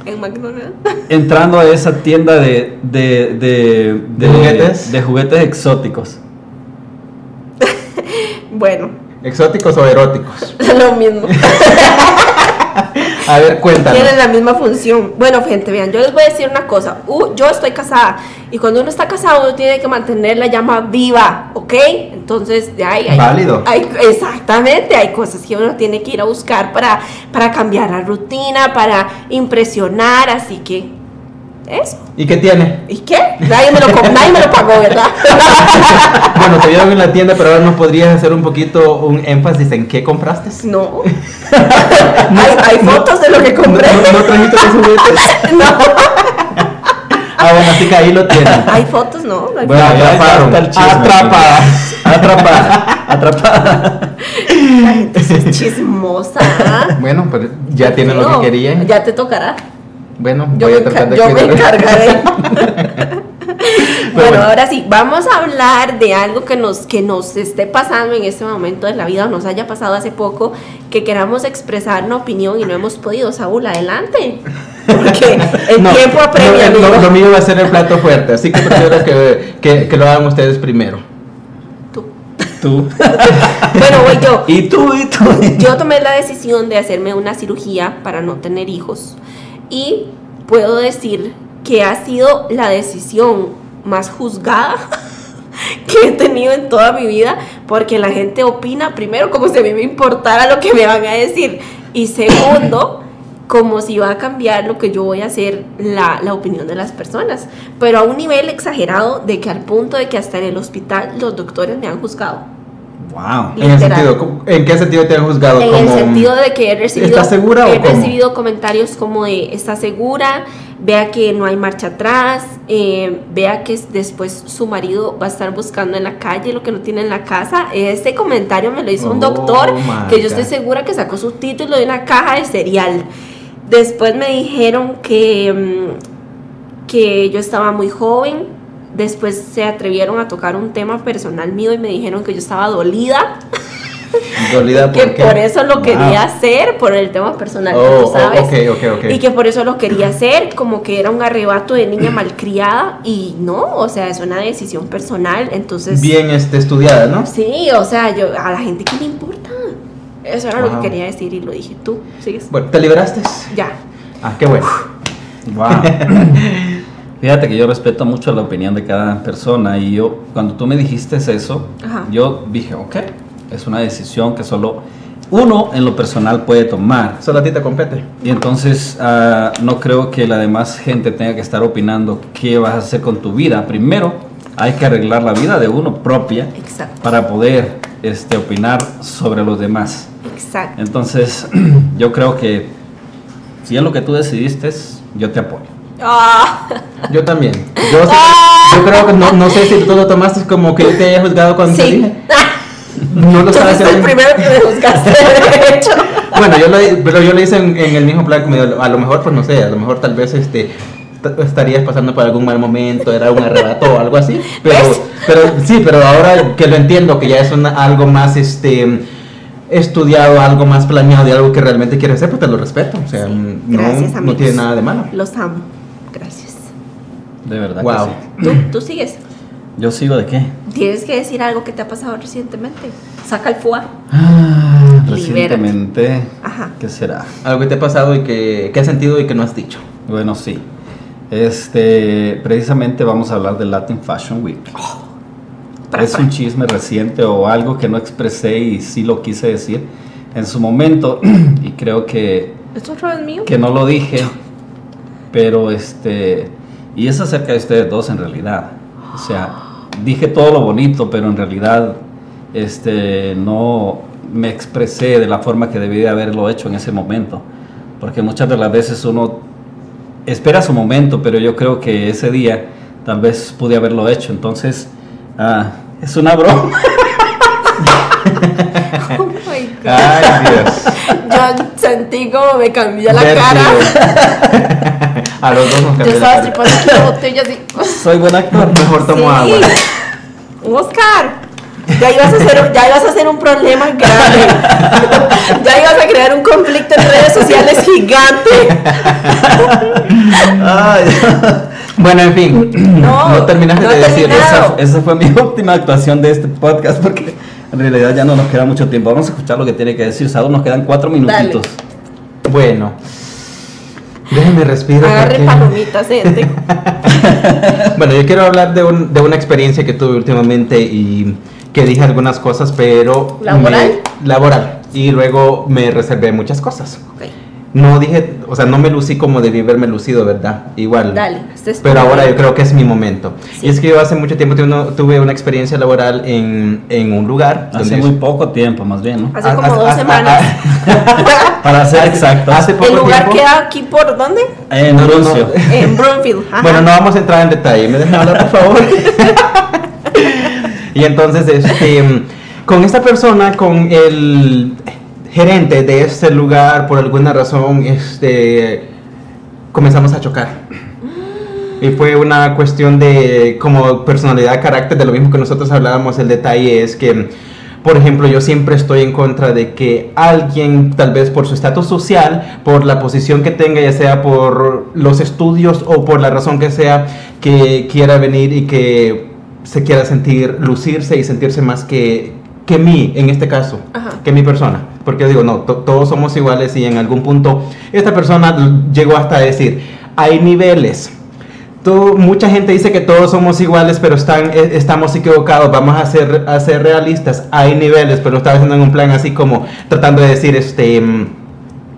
En McDonald's. Entrando a esa tienda de, de, de, ¿De juguetes? de juguetes exóticos. Bueno, ¿Exóticos o eróticos? lo mismo. A ver, cuéntanos. Tienen la misma función. Bueno, gente, vean, yo les voy a decir una cosa. Uh, yo estoy casada y cuando uno está casado uno tiene que mantener la llama viva, ¿ok? Entonces, de ahí hay, Válido. hay- exactamente, hay cosas que uno tiene que ir a buscar para, para cambiar la rutina, para impresionar, así que eso. ¿Y qué tiene? ¿Y qué? Nadie me lo, nadie me lo pagó, ¿verdad? Bueno, te vieron en la tienda, pero ahora nos podrías hacer un poquito un énfasis en qué compraste. No. hay, hay fotos de lo que compré. ¿No, no trajiste los juguetes? No. Ah, bueno, así que ahí lo tienen. Hay fotos, no. no hay Bueno, fotos. atraparon. está el chisme. Atrapada. Atrapada. Atrapada. Es chismosa. ¿ah? Bueno, pues ya tienen lo que querían. Ya te tocará. Bueno, Yo, voy a tratar de yo me encargaré. bueno, bueno. ahora sí, vamos a hablar de algo que nos, que nos esté pasando en este momento de la vida o nos haya pasado hace poco, que queramos expresar una opinión y no hemos podido. Saúl, adelante. Porque el No, tiempo apremia. no, lo, mío va a ser el plato fuerte, así que prefiero que, que, que lo hagan ustedes primero. Tú. Tú. Bueno, voy yo. Y tú, y tú. Yo tomé la decisión de hacerme una cirugía para no tener hijos y puedo decir que ha sido la decisión más juzgada que he tenido en toda mi vida porque la gente opina primero como si a mí me importara lo que me van a decir y segundo como si va a cambiar lo que yo voy a hacer la, la opinión de las personas. Pero a un nivel exagerado de que al punto de que hasta en el hospital los doctores me han juzgado Wow. En, el sentido, ¿cómo- ¿En qué sentido te han juzgado? En el sentido de que he recibido, ¿Estás segura he recibido comentarios como de está segura, vea que no hay marcha atrás, eh, vea que después su marido va a estar buscando en la calle lo que no tiene en la casa. Ese comentario me lo hizo un Oh, doctor que yo estoy segura que sacó su título de una caja de cereal. Después me dijeron que, mm, que yo estaba muy joven. Después se atrevieron a tocar un tema personal mío y me dijeron que yo estaba dolida Dolida que por qué? por eso lo quería hacer, por el tema personal, Oh, tú oh, sabes. ok, ok, ok. Y que por eso lo quería hacer, como que era un arrebato de niña malcriada. Y no, o sea, es una decisión personal. Entonces, Bien este, estudiada, ¿no? sí, o sea, yo a la gente que le importa. Eso era lo que quería decir y lo dije. Tú, sigues. Bueno, ¿te liberaste? Ya. Ah, qué bueno. Wow. Fíjate que yo respeto mucho la opinión de cada persona y yo, cuando tú me dijiste eso, Ajá. yo dije, ok, es una decisión que solo uno en lo personal puede tomar. Solo a ti te compete. Y entonces ah, no creo que la demás gente tenga que estar opinando qué vas a hacer con tu vida. Primero hay que arreglar la vida de uno propia Exacto. para poder este, opinar sobre los demás. Exacto. Entonces yo creo que Si es lo que tú decidiste, yo te apoyo. Ah, Yo también. Yo, sí- yo creo que no, no sé si tú lo tomaste como que yo te haya juzgado cuando te sí. dije. No lo fuiste el primero que me juzgaste, de hecho. Bueno, yo lo, pero yo lo hice en, en el mismo plan como a lo mejor, pues no sé, a lo mejor tal vez este estarías pasando por algún mal momento, era un arrebato o algo así. Pero, ¿Ves? pero sí, pero ahora que lo entiendo, que ya es una- algo más este estudiado, algo más planeado y algo que realmente quieres hacer, pues te lo respeto. O sea, no, Gracias, no amigos. tiene nada de malo. Los amo. De verdad Wow. que sí. ¿Tú, tú sigues. ¿Yo sigo de qué? Tienes que decir algo que te ha pasado recientemente. Saca el fuá. Ah, recientemente, Ajá. ¿qué será? Algo que te ha pasado y que, que has sentido y que no has dicho. Bueno, sí. Este, precisamente vamos a hablar del Latin Fashion Week. Pra, es un chisme reciente o algo que no expresé y sí lo quise decir en su momento y creo que, ¿Esto otra vez mío? que no lo dije, pero este, y es acerca de ustedes dos en realidad. O sea, dije todo lo bonito, pero en realidad este, no me expresé de la forma que debí de haberlo hecho en ese momento. Porque muchas de las veces uno espera su momento, pero yo creo que ese día tal vez pude haberlo hecho. Entonces, ah, es una broma. Oh my God. Ay, Dios. Yo sentí como me cambió la Vértigo. cara. A los dos nos Yo cambió la estaba cara. tripando la botella así. Soy buen actor. Mejor tomo Sí. agua. Oscar, ya ibas, a hacer, ya ibas a hacer un problema grave. Ya ibas a crear un conflicto en redes sociales gigante. Ay, Bueno, en fin. No, terminaste no de he decir terminado. esa, esa fue mi última actuación de este podcast porque en realidad ya no nos queda mucho tiempo. Vamos a escuchar lo que tiene que decir Saúl. Nos quedan cuatro minutitos. Bueno. Déjeme respirar. Agarre porque- palomitas, gente. Bueno, yo quiero hablar de, un- de una experiencia que tuve últimamente y que dije algunas cosas, pero... ¿Laboral? me- laboral. Y luego me reservé muchas cosas. Ok, No dije, o sea, no me lucí como debí verme lucido, ¿verdad? Igual. dale. este es tu Pero ahora yo creo que es mi momento. Sí. Y es que yo hace mucho tiempo tuve una, tuve una experiencia laboral en, en un lugar. Hace muy poco tiempo, más bien, ¿no? Hace Ah, como dos ah, semanas. ah, Para ser exactos. Hace poco ¿El lugar tiempo. queda aquí por dónde? En No. En Broomfield. Ajá. Bueno, no vamos a entrar en detalle, me dejan hablar, por favor. y entonces, este, con esta persona, con el gerente de este lugar, por alguna razón, este, comenzamos a chocar. Y fue una cuestión de como personalidad, carácter, de lo mismo que nosotros hablábamos. El detalle es que, por ejemplo, yo siempre estoy en contra de que alguien, tal vez por su estatus social, por la posición que tenga, ya sea por los estudios o por la razón que sea, que quiera venir y que se quiera sentir, lucirse y sentirse más que, que mí, en este caso, Ajá. que mi persona. Porque yo digo, no, to- todos somos iguales y en algún punto esta persona llegó hasta decir, hay niveles. Tú- mucha gente dice que todos somos iguales, pero están, eh, estamos equivocados. Vamos a ser, a ser realistas. Hay niveles, pero lo estaba haciendo en un plan así como tratando de decir, este, mm,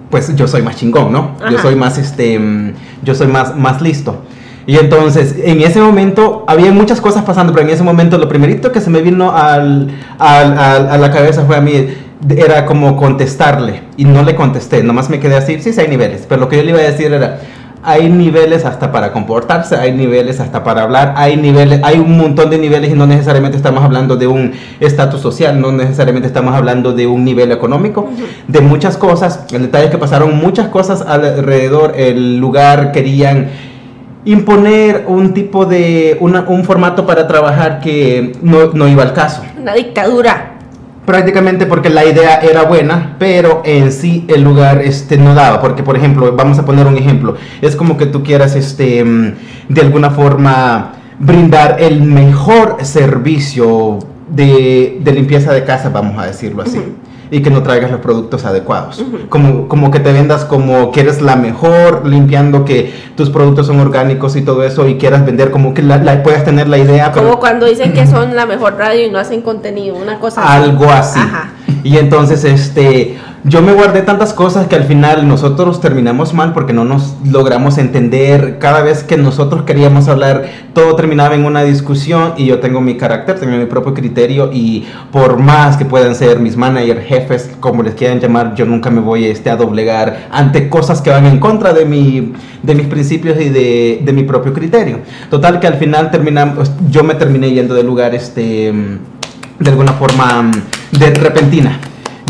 pues yo soy más chingón, ¿no? Yo Ajá. soy más, este, mm, yo soy más, más listo. Y entonces, en ese momento, había muchas cosas pasando, pero en ese momento lo primerito que se me vino al, al- al- a la cabeza fue a mí, era como contestarle. Y no le contesté, nomás me quedé así, sí, sí hay niveles. Pero lo que yo le iba a decir era, hay niveles hasta para comportarse, hay niveles hasta para hablar, hay niveles, hay un montón de niveles y no necesariamente estamos hablando de un estatus social, no necesariamente estamos hablando de un nivel económico, de muchas cosas. El detalle es que pasaron muchas cosas alrededor, el lugar querían imponer un tipo de, una- un formato para trabajar que no, no iba al caso. Una dictadura. Prácticamente porque la idea era buena, pero en sí el lugar este, no daba. Porque, por ejemplo, vamos a poner un ejemplo. Es como que tú quieras, este, mm, de alguna forma, brindar el mejor servicio de, de limpieza de casa, vamos a decirlo así. Y que no traigas los productos adecuados. Como, como que te vendas como que eres la mejor limpiando, que tus productos son orgánicos y todo eso, y quieras vender como que la, la- puedas tener la idea. pero- Como cuando dicen que son la mejor radio y no hacen contenido. Una cosa así. algo así. Ajá. Y entonces, este, yo me guardé tantas cosas que al final nosotros terminamos mal porque no nos logramos entender. Cada vez que nosotros queríamos hablar, todo terminaba en una discusión y yo tengo mi carácter, tengo mi propio criterio y por más que puedan ser mis managers, jefes, como les quieran llamar, yo nunca me voy este, a doblegar ante cosas que van en contra de, mi, de mis principios y de, de mi propio criterio. Total que al final terminamos, yo me terminé yendo del lugar este, de alguna forma de repentina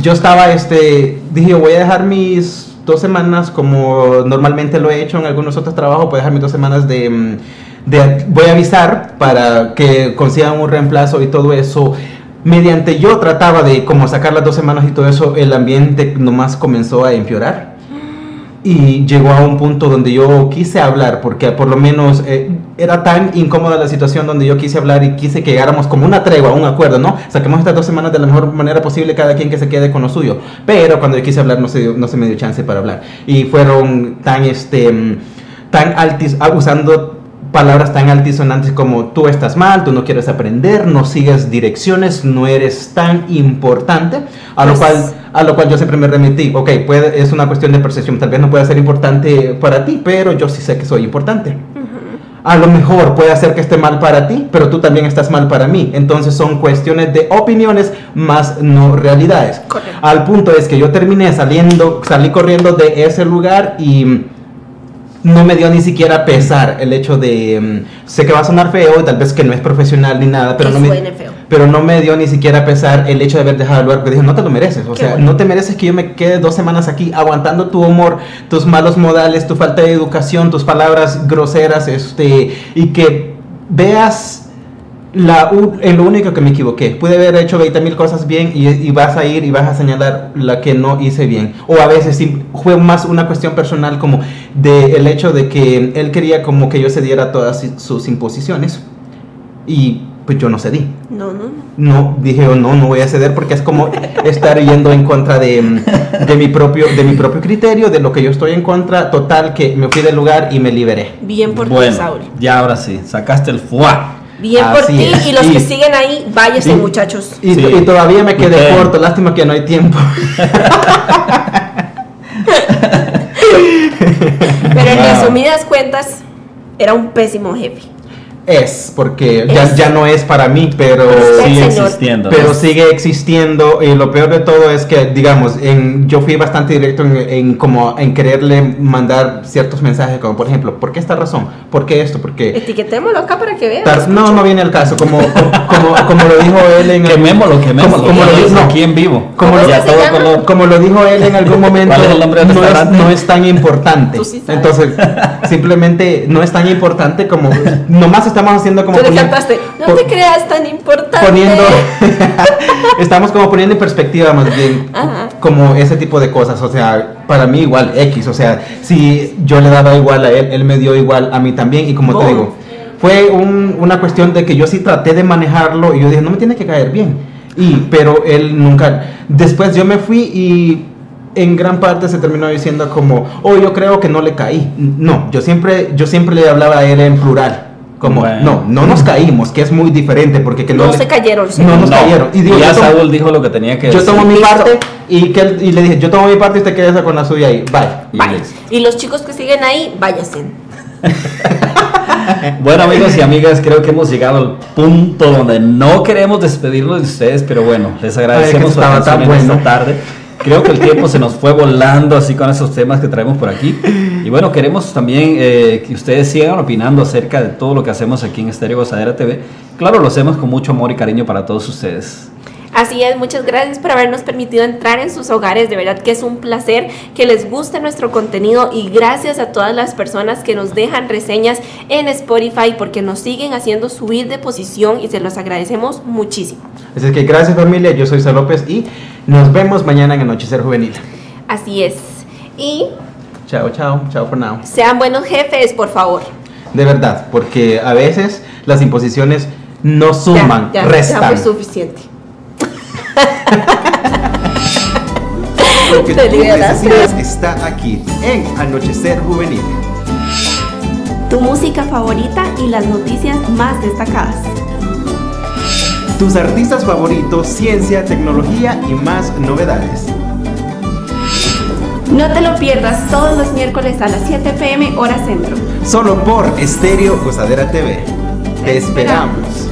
yo estaba, este, dije, voy a dejar mis dos semanas como normalmente lo he hecho en algunos otros trabajos, voy a dejar mis dos semanas de, mm, de voy a avisar para que consigan un reemplazo y todo eso. Mediante yo trataba de como sacar las dos semanas y todo eso, el ambiente nomás comenzó a empeorar y llegó a un punto donde yo quise hablar, porque por lo menos eh, era tan incómoda la situación donde yo quise hablar y quise que llegáramos como una tregua, un acuerdo, ¿no? Saquemos estas dos semanas de la mejor manera posible, cada quien que se quede con lo suyo. Pero cuando yo quise hablar no se, no se me dio chance para hablar. Y fueron tan, este, tan altis, usando palabras tan altisonantes como tú estás mal, tú no quieres aprender, no sigues direcciones, no eres tan importante, a lo pues cual a lo cual yo siempre me remití, ok, puede, es una cuestión de percepción, tal vez no pueda ser importante para ti, pero yo sí sé que soy importante. A lo mejor puede hacer que esté mal para ti, pero tú también estás mal para mí. Entonces son cuestiones de opiniones más no realidades. Al punto es que yo terminé saliendo, salí corriendo de ese lugar y no me dio ni siquiera pesar el hecho de, mm, sé que va a sonar feo y tal vez que no es profesional ni nada, pero no, me, pero no me dio ni siquiera pesar el hecho de haber dejado el lugar, porque dije, no te lo mereces, o sea, no te mereces que yo me quede dos semanas aquí aguantando tu humor, tus malos modales, tu falta de educación, tus palabras groseras, este, y que veas la, en lo único que me equivoqué. Pude haber hecho 20 mil cosas bien y, vas a ir y vas a señalar la que no hice bien. O a veces fue más una cuestión personal como de el hecho de que él quería como que yo cediera todas sus imposiciones y pues yo no cedí. No, no. No, dije, oh, no, no voy a ceder porque es como estar yendo en contra de, de, mi propio, de mi propio criterio, de lo que yo estoy en contra. Total, que me fui del lugar y me liberé. Bien por bueno, ti, Ya ahora sí, sacaste el fuá. Bien por ti y los que siguen ahí, váyanse muchachos. Y, todavía me quedé corto, lástima que no hay tiempo. Pero en resumidas cuentas, era un pésimo jefe es, porque Ya, ya, no es para mí, pero sigue existiendo. Pero sigue existiendo y lo peor de todo es que, digamos, en, yo fui bastante directo en, como en quererle mandar ciertos mensajes, como por ejemplo, ¿por qué esta razón? ¿Por qué esto? Porque... Etiquetémoslo acá para que veas. No, no viene el caso, como, como, como, lo dijo él en... Quemémoslo, quemémoslo. Como, lo dijo, aquí en vivo. Como, lo, como lo dijo él en algún momento, no, es, no es tan importante. Entonces, simplemente no es tan importante como... Nomás estamos haciendo como... Tú le cantaste, no te creas tan importante. Poniendo... estamos como poniendo en perspectiva más bien como ese tipo de cosas. O sea, para mí igual X. O sea, si yo le daba igual a él, él me dio igual a mí también. Y como te digo, fue una cuestión de que yo sí traté de manejarlo y yo dije, no me tiene que caer bien. Y, pero él nunca... Después yo me fui y en gran parte se terminó diciendo como, oh, yo creo que no le caí. No, yo siempre, yo siempre le hablaba a él en plural. Como, no, no nos caímos, que es muy diferente, porque que no, se cayeron. No nos cayeron. Y, digo, ya Saúl dijo lo que tenía que yo decir. Yo tomo mi parte y, que, y le dije, yo tomo mi parte y usted queda con la suya ahí. Bye. Bye. Y, los chicos que siguen ahí, váyanse. bueno amigos y amigas, creo que hemos llegado al punto donde no queremos despedirnos de ustedes, pero bueno, les agradecemos por estar bueno. esta tarde. Creo que el tiempo se nos fue volando así con esos temas que traemos por aquí. Y bueno, queremos también eh, que ustedes sigan opinando acerca de todo lo que hacemos aquí en Estéreo Gozadera TV. Claro, lo hacemos con mucho amor y cariño para todos ustedes. Así es, muchas gracias por habernos permitido entrar en sus hogares. De verdad que es un placer que les guste nuestro contenido y gracias a todas las personas que nos dejan reseñas en Spotify porque nos siguen haciendo subir de posición y se los agradecemos muchísimo. Así que gracias familia, yo soy Sa López y nos vemos mañana en Anochecer Juvenil. Así es. Y... Chao, chao, chao por now. Sean buenos jefes, por favor. De verdad, porque a veces las imposiciones no suman, ya, ya, restan. Ya fue suficiente. Lo que tú necesitas está aquí en Anochecer Juvenil. Tu música favorita y las noticias más destacadas. Tus artistas favoritos, ciencia, tecnología y más novedades. No te lo pierdas todos los miércoles a las 7 pm hora centro. Solo por Estéreo Gozadera TV. Te esperamos.